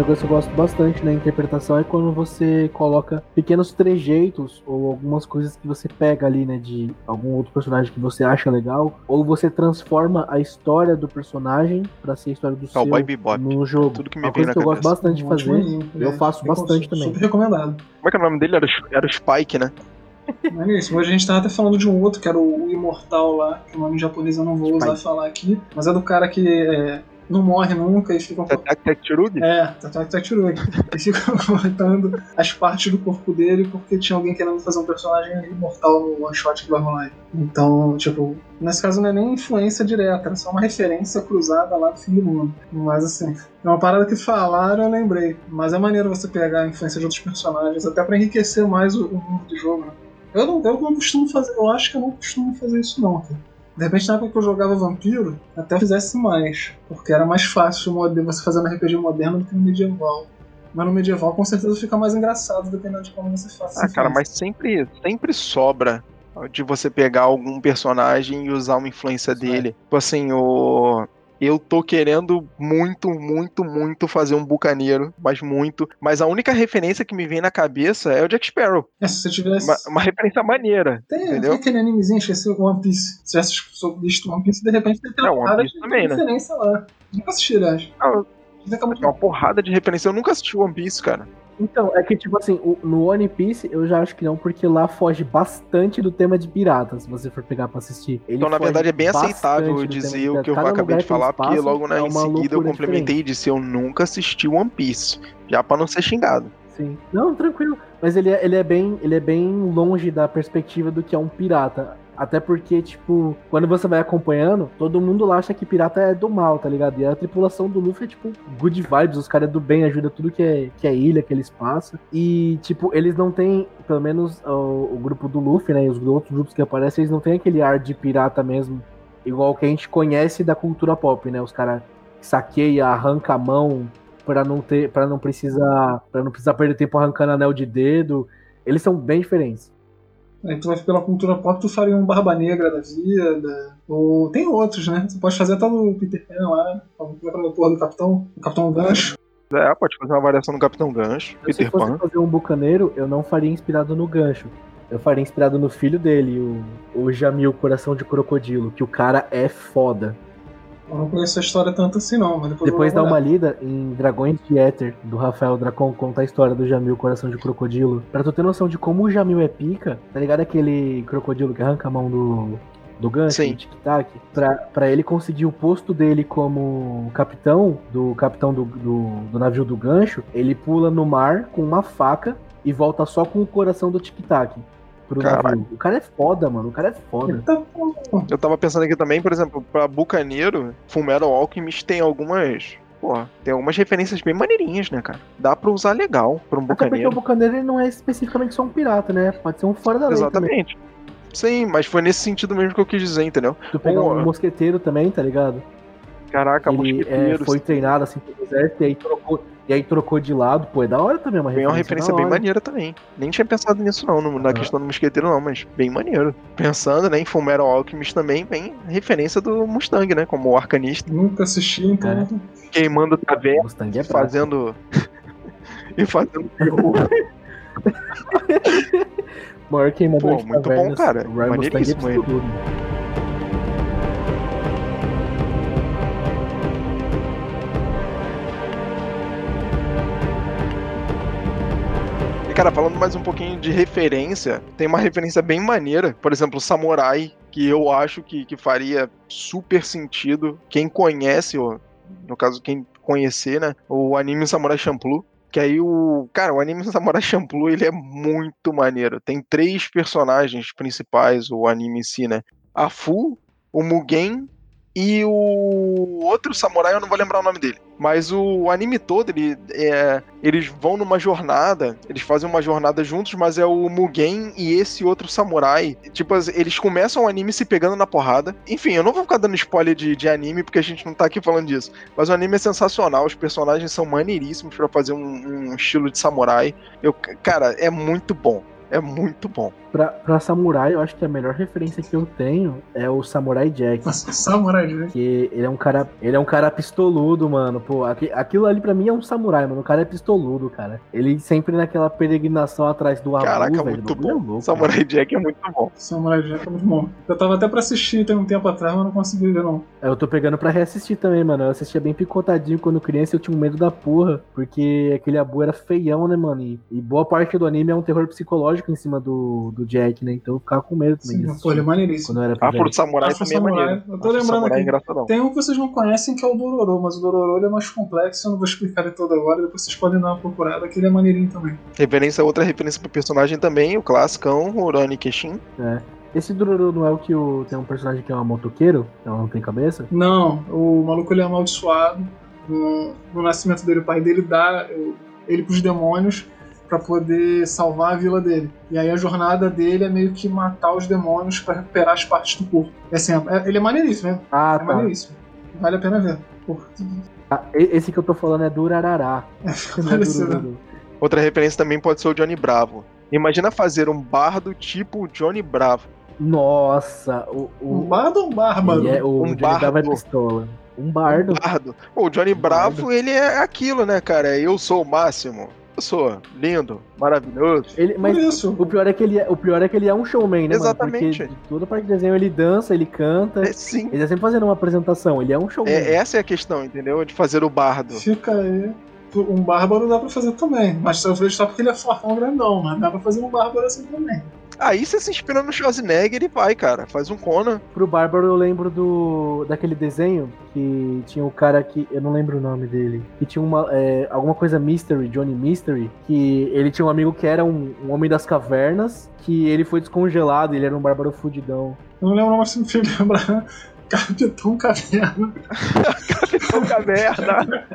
Outra coisa que eu gosto bastante na interpretação é quando você coloca pequenos trejeitos ou algumas coisas que você pega ali, né, de algum outro personagem que você acha legal, ou você transforma a história do personagem para ser a história do seu no jogo. Tudo que me Uma coisa que eu gosto bastante de fazer, eu faço bastante também. Super recomendado. Como é que é o nome dele? Era, era o Spike, né? É isso. Hoje a gente tava até falando de um outro, que era o Imortal lá, que o nome japonês eu não vou usar falar aqui, mas é do cara que é, não morre nunca e ficam. Tatak Tatsurug? É, Tatak Tatsurug. e ficam [laughs] cortando as partes do corpo dele porque tinha alguém querendo fazer um personagem imortal no one shot que vai rolar. Então, tipo, nesse caso não é nem influência direta, é só uma referência cruzada lá do fim do mundo. Mas assim, é uma parada que falaram, eu lembrei. Mas é maneiro você pegar a influência de outros personagens, até para enriquecer mais o, o mundo do jogo, né? Eu não, eu não costumo fazer, eu acho que eu não costumo fazer isso não, cara. De repente, na época que eu jogava Vampiro, até fizesse mais. Porque era mais fácil você fazer um RPG moderno do que no medieval. Mas no medieval, com certeza, fica mais engraçado, dependendo de como você faz. Ah, cara, mas sempre, sempre sobra de você pegar algum personagem e usar uma influência dele. Tipo assim, o eu tô querendo muito, muito, muito fazer um bucaneiro, mas muito. Mas a única referência que me vem na cabeça é o Jack Sparrow. É, se você tivesse. Uma, uma referência maneira. Tem, entendeu? tem aquele animezinho, esse One Piece. Se tivesse visto One Piece, de repente tem é, One Piece também, né? referência lá. Nunca assisti, acho. Não, é Tem uma porrada de referência. Eu nunca assisti One Piece, cara. Então, é que, tipo assim, o- no One Piece eu já acho que não, porque lá foge bastante do tema de piratas, se você for pegar pra assistir. Ele Então, na verdade, é bem aceitável dizer o que eu acabei de falar, porque logo na, é em seguida eu complementei e disse eu nunca assisti One Piece. Já pra não ser xingado. Sim. Não, tranquilo. Mas ele é, ele é bem, ele é bem longe da perspectiva do que é um pirata. Até porque, tipo, quando você vai acompanhando, todo mundo acha que pirata é do mal, tá ligado? E a tripulação do Luffy é, tipo, good vibes, os caras é do bem, ajuda tudo que é, que é ilha, que eles passam. E, tipo, eles não têm, pelo menos o, o grupo do Luffy, né? E os outros grupos que aparecem, eles não têm aquele ar de pirata mesmo, igual que a gente conhece da cultura pop, né? Os caras saqueia, arranca a mão pra não ter, para não precisar, para não precisar perder tempo arrancando anel de dedo. Eles são bem diferentes. Aí tu vai pela cultura pop, tu faria um Barba Negra da vida. Ou tem outros, né? Você pode fazer até no Peter Pan lá, pra porra do Capitão, o Capitão Gancho. É, pode fazer uma variação no Capitão Gancho, Eu, se Peter fosse Pan. fazer um bucaneiro, eu não faria inspirado no gancho. Eu faria inspirado no filho dele, o, o Jamil Coração de Crocodilo, que o cara é foda. Eu não conheço a história tanto assim não, mas depois, Depois dá uma lida em Dragões de Éter, do Rafael Dracon, conta a história do Jamil Coração de Crocodilo. Pra tu ter noção de como o Jamil é pica, tá ligado aquele crocodilo que arranca a mão do, do gancho, do tic-tac? Pra, pra ele conseguir o posto dele como capitão, do capitão do, do, do navio do gancho, ele pula no mar com uma faca e volta só com o coração do tic-tac. Pro Caralho. navio. O cara é foda, mano. O cara é foda. Bom. Eu tava pensando aqui também, por exemplo, pra Bucaneiro, Fullmetal Alchemist tem algumas. Porra, tem algumas referências bem maneirinhas, né, cara? Dá pra usar legal pra um Até porque o bucaneiro. bucaneiro ele não é especificamente só um pirata, né? Pode ser um fora da lei também. Exatamente. Sim, mas foi nesse sentido mesmo que eu quis dizer, entendeu? Tu pegar Pô. um mosqueteiro também, tá ligado? Caraca, ele é, mosqueteiros. foi treinado assim pro exército e aí trocou, e aí trocou de lado. Pô, é da hora também, uma Bem uma referência referência da bem hora. maneira também. Nem tinha pensado nisso não, no- na Ah. questão do mosqueteiro não, mas bem maneiro. Pensando, né, em Fullmetal Alchemist também, bem referência do Mustang, né, como o arcanista, Nunca assisti, então. É. queimando taverna, Mustang é [laughs] e fazendo... e [laughs] fazendo... Maior queimador Pô, de muito bom, cara. o Ryan Mustang é Maneiríssimo ele. tudo. Cara, falando mais um pouquinho de referência, tem uma referência bem maneira. Por exemplo, Samurai, que eu acho que, que faria super sentido. Quem conhece, ou, no caso, quem conhecer, né? O anime Samurai Champloo. Que aí o. Cara, o anime Samurai Champloo ele é muito maneiro. Tem três personagens principais, o anime em si, né? A Fu, o Mugen e o outro samurai, eu não vou lembrar o nome dele. Mas o anime todo, ele, é, eles vão numa jornada, eles fazem uma jornada juntos, mas é o Mugen e esse outro samurai. Tipo, eles começam o anime se pegando na porrada. Enfim, eu não vou ficar dando spoiler de, de anime, porque a gente não tá aqui falando disso. Mas o anime é sensacional, os personagens são maneiríssimos pra fazer um, um estilo de samurai. Eu, cara, é muito bom. É muito bom. Pra, pra samurai, eu acho que a melhor referência que eu tenho é o Samurai Jack. Nossa, Samurai Jack. Que ele é um cara. Ele é um cara pistoludo, mano. Pô, aqui- aquilo ali pra mim é um samurai, mano. O cara é pistoludo, cara. Ele sempre naquela peregrinação atrás do Abu, Caraca, velho. muito bom. É louco, Samurai Jack é muito bom. Samurai Jack é muito bom. Eu tava até pra assistir tem um tempo atrás, mas não consegui ver, não. Eu tô pegando pra reassistir também, mano. Eu assistia bem picotadinho quando criança e eu tinha um medo da porra. Porque aquele Abu era feião, né, mano? E, e boa parte do anime é um terror psicológico em cima do, do Jack, né? Então eu ficava com medo também. Sim, pô, ele é maneiríssimo. quando eu era Afro pivete. Samurai Afro também é maneiro. Eu tô Afro lembrando é aqui. engraçadão. Tem um que vocês não conhecem que é o Dororo, mas o Dororo ele é mais complexo, eu não vou explicar ele todo agora, depois vocês podem dar uma procurada, que ele é maneirinho também. Referência, outra referência pro personagem também, o classicão, Urani Keshin. Esse Dororo não é o que o, tem um personagem que é um motoqueiro? Ela não tem cabeça? Não, o maluco ele é amaldiçoado. No, no nascimento dele, o pai dele dá ele pros demônios pra poder salvar a vila dele. E aí a jornada dele é meio que matar os demônios pra recuperar as partes do corpo. É assim, é- ele é maneiríssimo, né? Ah, É tá. maneiríssimo. Vale a pena ver. Porque Ah, Esse que eu tô falando é do Urarará. é é. [laughs] Outra referência também pode ser o Johnny Bravo. Imagina fazer um bardo tipo o Johnny Bravo. Nossa, o. Um o bardo ou um bárbaro? é, o Um Johnny Bravo é bardo. pistola. Um bardo. Bardo. Pô, o Johnny Bravo, ele é aquilo, né, cara? Eu sou o máximo. Pessoa. Lindo, maravilhoso. Ele, mas isso. o pior, é que ele é, o pior é que ele é um showman, né, Exatamente. mano? Porque de toda parte de desenho ele dança, ele canta. É, sim. Ele tá sempre fazendo uma apresentação, ele é um showman. É, essa é a questão, entendeu? De fazer o bardo. Fica aí. Um bárbaro dá pra fazer também. Mas talvez só porque ele é fortão grandão, mas dá pra fazer um bárbaro assim também. Aí você se inspira no Schwarzenegger e vai, cara. Faz um Conan. Pro Bárbaro eu lembro do daquele desenho que tinha o cara que eu não lembro o nome dele, que tinha uma é, alguma coisa Mystery, Johnny Mystery, que ele tinha um amigo que era um, um homem das cavernas, que ele foi descongelado, ele era um bárbaro fudidão. Eu não lembro, mas me fez lembrar Capitão Caverna. [laughs] Capitão Caverna. [laughs]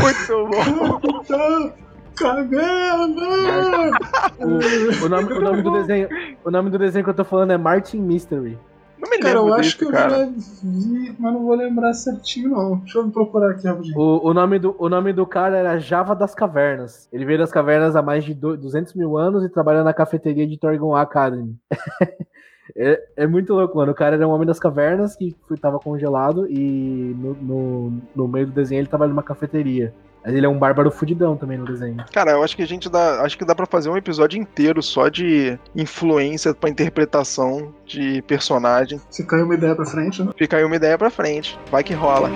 Muito bom. Capitão Caverna! O, o nome, o nome do desenho, o nome do desenho que eu tô falando é Martin Mystery. Não me Cara, lembro eu desse, acho que eu cara. já vi, mas não vou lembrar certinho, não. Deixa eu procurar aqui rapidinho. O, o, nome do, o nome do cara era Java das Cavernas. Ele veio das cavernas há mais de do- 200 mil anos e trabalha na cafeteria de Torgon Academy. [laughs] é, é muito louco, mano. O cara era um homem das cavernas que foi, tava congelado e no, no, no meio do desenho ele trabalha numa cafeteria. Mas ele é um bárbaro fudidão também no desenho. Cara, eu acho que a gente dá. Acho que dá pra fazer um episódio inteiro só de influência pra interpretação de personagem. Se caiu uma ideia pra frente, né? Fica aí uma ideia pra frente. Vai que rola.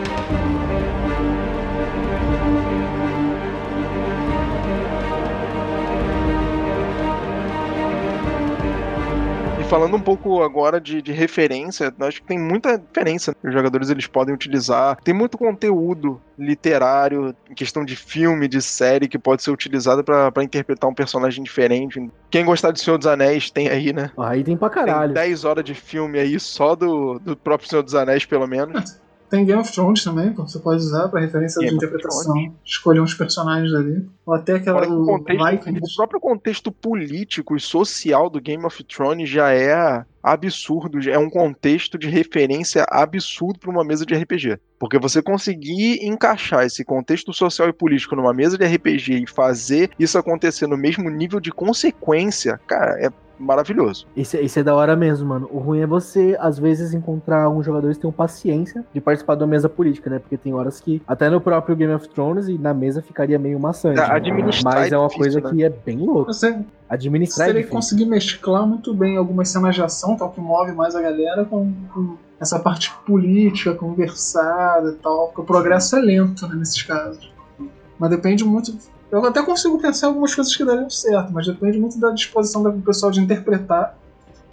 Falando um pouco agora de, de referência, eu acho que tem muita que os jogadores eles podem utilizar. Tem muito conteúdo literário, em questão de filme, de série, que pode ser utilizado pra pra interpretar um personagem diferente. Quem gostar de Senhor dos Anéis tem aí, né? Aí tem pra caralho. Tem 10 horas de filme aí só do, do próprio Senhor dos Anéis, pelo menos. [laughs] Tem Game of Thrones também, que você pode usar pra referência Game de interpretação. Escolher uns personagens ali. Ou até aquela do contexto, Vikings. o próprio contexto político e social do Game of Thrones já é absurdo, é um contexto de referência absurdo para uma mesa de RPG. Porque você conseguir encaixar esse contexto social e político numa mesa de RPG e fazer isso acontecer no mesmo nível de consequência, cara, é maravilhoso. Isso, isso é da hora mesmo, mano. O ruim é você, às vezes, encontrar alguns jogadores que tenham paciência de participar da mesa política, né? Porque tem horas que, até no próprio Game of Thrones e na mesa ficaria meio maçante. É, né? administrar Mas é é uma difícil, coisa né? que é bem louca. Você Administrar é teria que difícil. conseguir mesclar muito bem algumas cenas de ação, tal que move mais a galera, com, com essa parte política, conversada e tal. Porque o progresso é lento né, nesses casos. Mas depende muito. Eu até consigo pensar em algumas coisas que dariam certo, mas depende muito da disposição do pessoal de interpretar.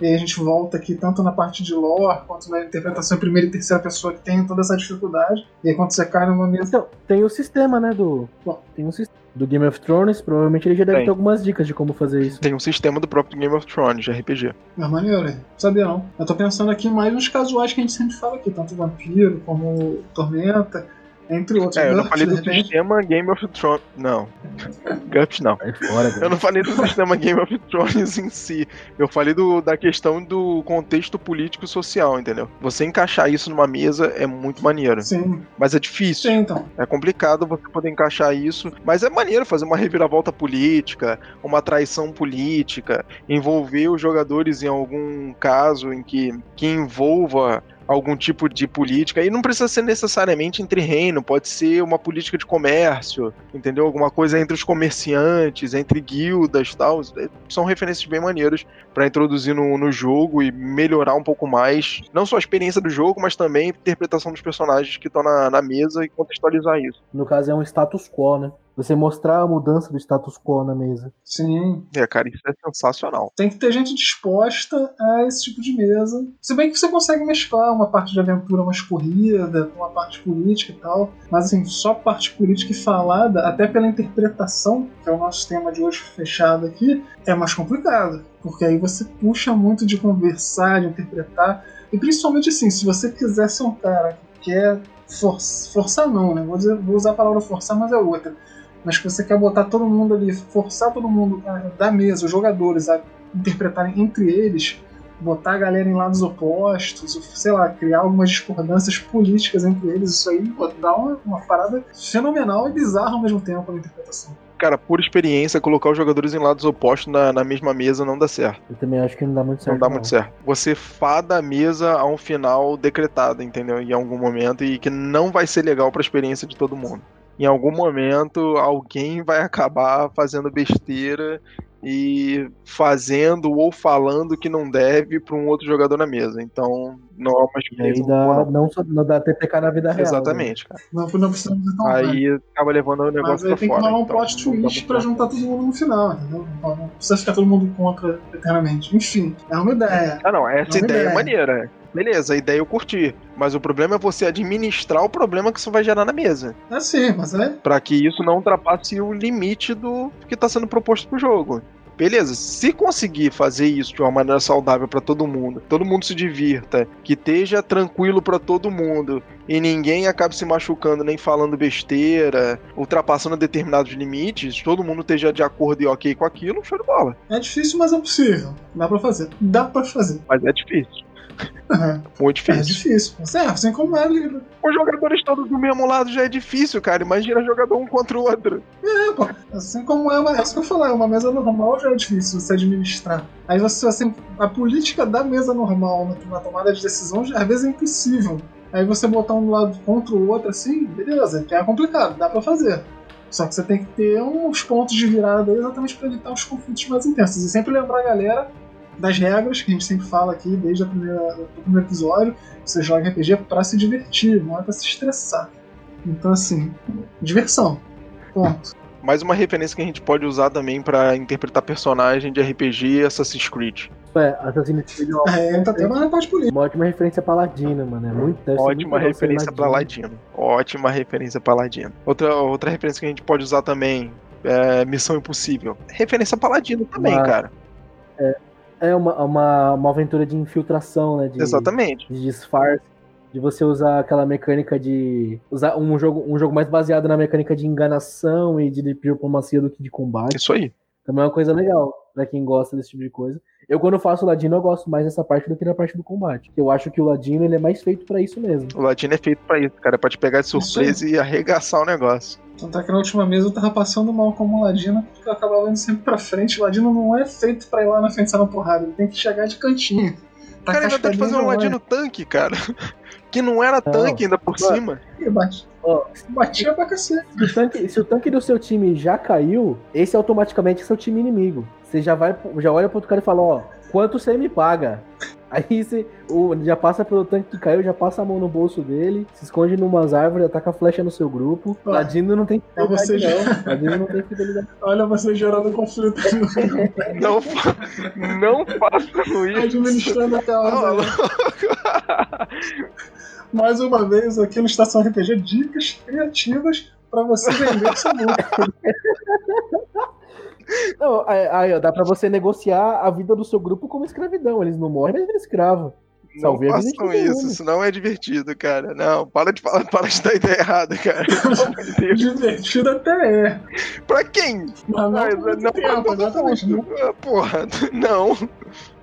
E aí a gente volta aqui tanto na parte de lore quanto na interpretação em primeira e terceira pessoa que tem toda essa dificuldade. E aí quando você cai numa mesa. Então, tem o sistema, né, do... Bom. Tem o sistema do Game of Thrones, provavelmente ele já deve Tem. ter algumas dicas de como fazer isso. Tem um sistema do próprio Game of Thrones de RPG. É maneiro, hein? Sabia não. Eu tô pensando aqui mais nos casuais que a gente sempre fala aqui, tanto Vampiro como Tormenta, entre outros. É, eu não GURPS, falei do repente. [laughs] sistema Game of Thrones. Não. GURPS não. Fora, Eu não falei do sistema Game of Thrones em si. Eu falei do, da questão do contexto político e social, entendeu? Você encaixar isso numa mesa é muito maneiro. Sim, Mas é difícil. sim, então. É complicado você poder encaixar isso. Mas é maneiro fazer uma reviravolta política, uma traição política, envolver os jogadores em algum caso em que, que envolva algum tipo de política. E não precisa ser necessariamente entre reino, pode ser uma política de comércio, entendeu? Alguma coisa entre os comerciantes, entre guildas e tal. São referências bem maneiras para introduzir no, no jogo e melhorar um pouco mais, não só a experiência do jogo, mas também a interpretação dos personagens que estão na, na mesa e contextualizar isso. No caso é um status quo, né? Você mostrar a mudança do status quo na mesa. Sim. É, cara, isso é sensacional. Tem que ter gente disposta a esse tipo de mesa. Se bem que você consegue mesclar uma parte de aventura mais corrida, com uma parte política e tal. Mas assim, só parte política e falada, até pela interpretação, que é o nosso tema de hoje fechado aqui, é mais complicado. Porque aí você puxa muito de conversar, de interpretar. E principalmente assim, se você quiser ser um cara que quer for forçar não, né? Vou, dizer- vou usar a palavra forçar, mas é outra. Mas que você quer botar todo mundo ali, forçar todo mundo da mesa, os jogadores, a interpretarem entre eles, botar a galera em lados opostos, sei lá, criar algumas discordâncias políticas entre eles, isso aí pô, dá uma, uma parada fenomenal e bizarra ao mesmo tempo na interpretação. Cara, por experiência, colocar os jogadores em lados opostos na, na mesma mesa não dá certo. Eu também acho que não dá muito certo. Não dá muito certo. Você fada a mesa a um final decretado, entendeu? Em algum momento, e que não vai ser legal pra experiência de todo mundo. Em algum momento, alguém vai acabar fazendo besteira e fazendo ou falando que não deve para um outro jogador na mesa. Então, não é uma E aí dá, não, não dá TPK na vida real. né? Exatamente, cara. Não, não precisamos. Aí acaba levando o Mas negócio aí pra tem que rolar um então, plot twist certo. juntar todo mundo no final, entendeu? Não precisa ficar todo mundo contra eternamente. Enfim, é uma ideia. Ah, não, essa Não, ideia é ideia. maneira. Beleza, a ideia eu curti. Mas o problema é você administrar o problema que isso vai gerar na mesa. É sim, mas é. Pra que isso não ultrapasse o limite do que tá sendo proposto pro jogo. Beleza, se conseguir fazer isso de uma maneira saudável pra todo mundo, todo mundo se divirta, que esteja tranquilo pra todo mundo e ninguém acabe se machucando nem falando besteira, ultrapassando determinados limites, todo mundo esteja de acordo e ok com aquilo, show de bola. É difícil, mas é possível. Dá pra fazer. Dá pra fazer. Mas é difícil, É, muito é difícil. difícil. Mas é, assim como é. Os jogadores todos do mesmo lado já é difícil, cara. Imagina jogador um contra o outro. É, pô. Assim como é uma. É isso que eu falei, uma mesa normal já é difícil você administrar. Aí você, assim, a política da mesa normal na, tomada de decisão já, às vezes é impossível. Aí você botar um lado contra o outro assim, beleza, que é complicado, dá pra fazer. Só que você tem que ter uns pontos de virada aí exatamente pra evitar os conflitos mais intensos. E sempre lembrar a galera das regras que a gente sempre fala aqui desde a primeira, do primeiro episódio. Você joga RPG pra se divertir, não é pra se estressar. Então, assim, diversão. Ponto. Mais uma referência que a gente pode usar também pra interpretar personagem de RPG e Assassin's Creed. É, Assassin's Creed é É, tá até na parte política. uma ótima referência pra Ladino, mano. É muito, deve ser muito Ótima referência pra Ladino. Ótima referência pra Ladino. Outra, outra referência que a gente pode usar também é Missão Impossível. Referência pra Ladino também, Uma- cara. É uma, uma, uma aventura de infiltração, né? De, Exatamente. de disfarce, de você usar aquela mecânica de. usar um jogo, um jogo mais baseado na mecânica de enganação e de diplomacia do que de combate. Isso aí. Também é uma coisa legal pra quem gosta desse tipo de coisa. Eu, quando faço Ladino, eu gosto mais dessa parte do que da parte do combate. Eu acho que o Ladino ele é mais feito pra isso mesmo. O Ladino é feito pra isso, cara. É pra te pegar de surpresa e arregaçar o negócio. Tanto é que na última mesa eu tava passando mal como o Ladino, porque eu acabava indo sempre pra frente. O Ladino não é feito pra ir lá na frente sair na porrada, ele tem que chegar de cantinho. Tá cara, ainda tem que fazer um Ladino tanque, cara. [laughs] Que não era tanque ainda por Mano. cima. E bate. Ó, Batia pra cacete. Se o, tanque, se o tanque do seu time já caiu, esse automaticamente é seu time inimigo. Você já vai, já olha pro outro cara e fala, ó, quanto você me paga? Aí você o, já passa pelo tanque que caiu, já passa a mão no bolso dele, se esconde numas árvores, ataca a flecha no seu grupo. Ladino não tem é você fidelidade, não. Ladino não tem fidelidade. Olha você gerando conflito Não, fa- não façam isso. administrando a Tá causa. Mais uma vez aqui no Estação RPG, dicas criativas pra você vender seu grupo. [laughs] Não, aí, aí, ó, dá pra você negociar a vida do seu grupo como escravidão. Eles não morrem, mas eles escravo. Não façam isso, mundo. isso não é divertido, cara. Não, para de falar, [laughs] para de dar ideia errada, cara. Divertido até é. pra quem? Mas não, por muito não, tempo, não, exatamente. não. Ah, Porra, não.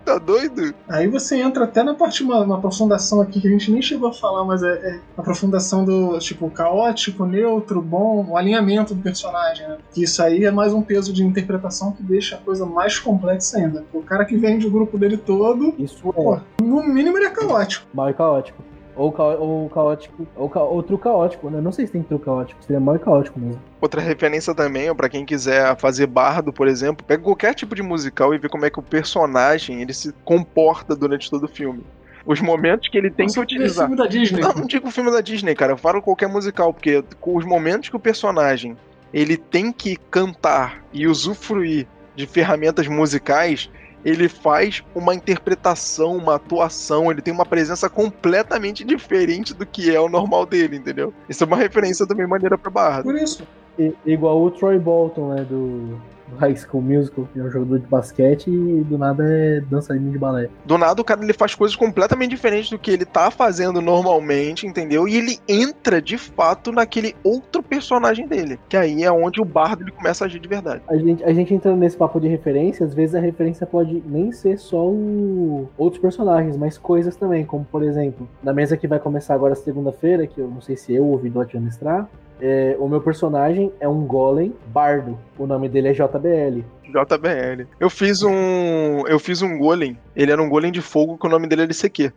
Tá doido? Aí você entra até na parte, uma, uma aprofundação aqui que a gente nem chegou a falar, mas é, é a aprofundação do tipo caótico, neutro, bom, o alinhamento do personagem, né? Que isso aí é mais um peso de interpretação que deixa a coisa mais complexa ainda. O cara que vende o grupo dele todo, Isso é Pô. no mínimo ele é caótico. mal e caótico. Ou, ca- ou caótico. Ou, ca- ou true caótico, né? Não sei se tem true caótico, seria mal e caótico mesmo. Outra referência também, ó, pra quem quiser fazer bardo, por exemplo, pega qualquer tipo de musical e vê como é que o personagem ele se comporta durante todo o filme. Os momentos que ele tem Nossa, que utilizar. filme da Disney. Não, não digo filme da Disney, cara. Eu falo qualquer musical, porque com os momentos que o personagem ele tem que cantar e usufruir de ferramentas musicais, ele faz uma interpretação, uma atuação, ele tem uma presença completamente diferente do que é o normal dele, entendeu? Isso é uma referência também maneira pra barra. Por isso. I- igual o Troy Bolton, né? Do High School Musical, que é um jogador de basquete e do nada é dançarino de balé. Do nada o cara ele faz coisas completamente diferentes do que ele tá fazendo normalmente, entendeu? E ele entra de fato naquele outro personagem dele, que aí é onde o bardo ele começa a agir de verdade. A gente, a gente entrando nesse papo de referência, às vezes a referência pode nem ser só o... outros personagens, mas coisas também, como por exemplo, na mesa que vai começar agora segunda-feira, que eu não sei se eu ou o Vidote vai mestrar, é, o meu personagem é um golem bardo. O nome dele é JBL. JBL. Eu fiz um. Eu fiz um golem. Ele era um golem de fogo que o nome dele era [laughs] ICQ.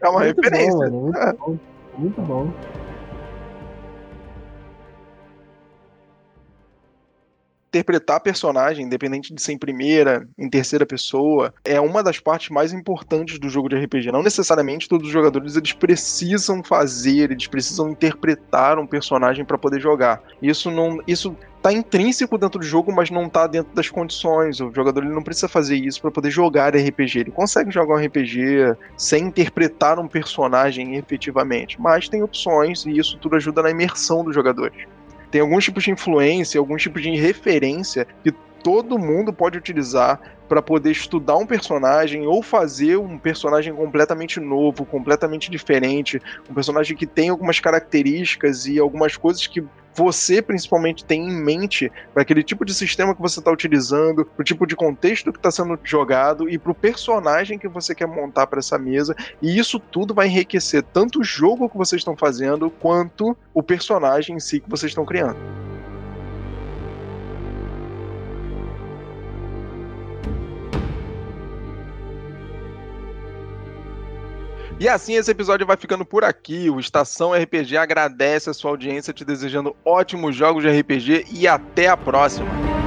É uma muito referência. Bom, mano, muito É. [laughs] bom. Muito bom. Interpretar personagem, independente de ser em primeira, em terceira pessoa, é uma das partes mais importantes do jogo de RPG. Não necessariamente todos os jogadores eles precisam fazer, eles precisam interpretar um personagem para poder jogar. Isso não, isso tá intrínseco dentro do jogo, mas não tá dentro das condições. O jogador ele não precisa fazer isso para poder jogar RPG. Ele consegue jogar um RPG sem interpretar um personagem efetivamente, mas tem opções e isso tudo ajuda na imersão dos jogadores. Tem alguns tipos de influência, alguns tipos de referência que todo mundo pode utilizar para poder estudar um personagem ou fazer um personagem completamente novo, completamente diferente, um personagem que tem algumas características e algumas coisas que você principalmente tem em mente para aquele tipo de sistema que você está utilizando, para o tipo de contexto que está sendo jogado e para o personagem que você quer montar para essa mesa. E isso tudo vai enriquecer tanto o jogo que vocês estão fazendo quanto o personagem em si que vocês estão criando. E assim esse episódio vai ficando por aqui. O Estação RPG agradece a sua audiência, te desejando ótimos jogos de RPG e até a próxima.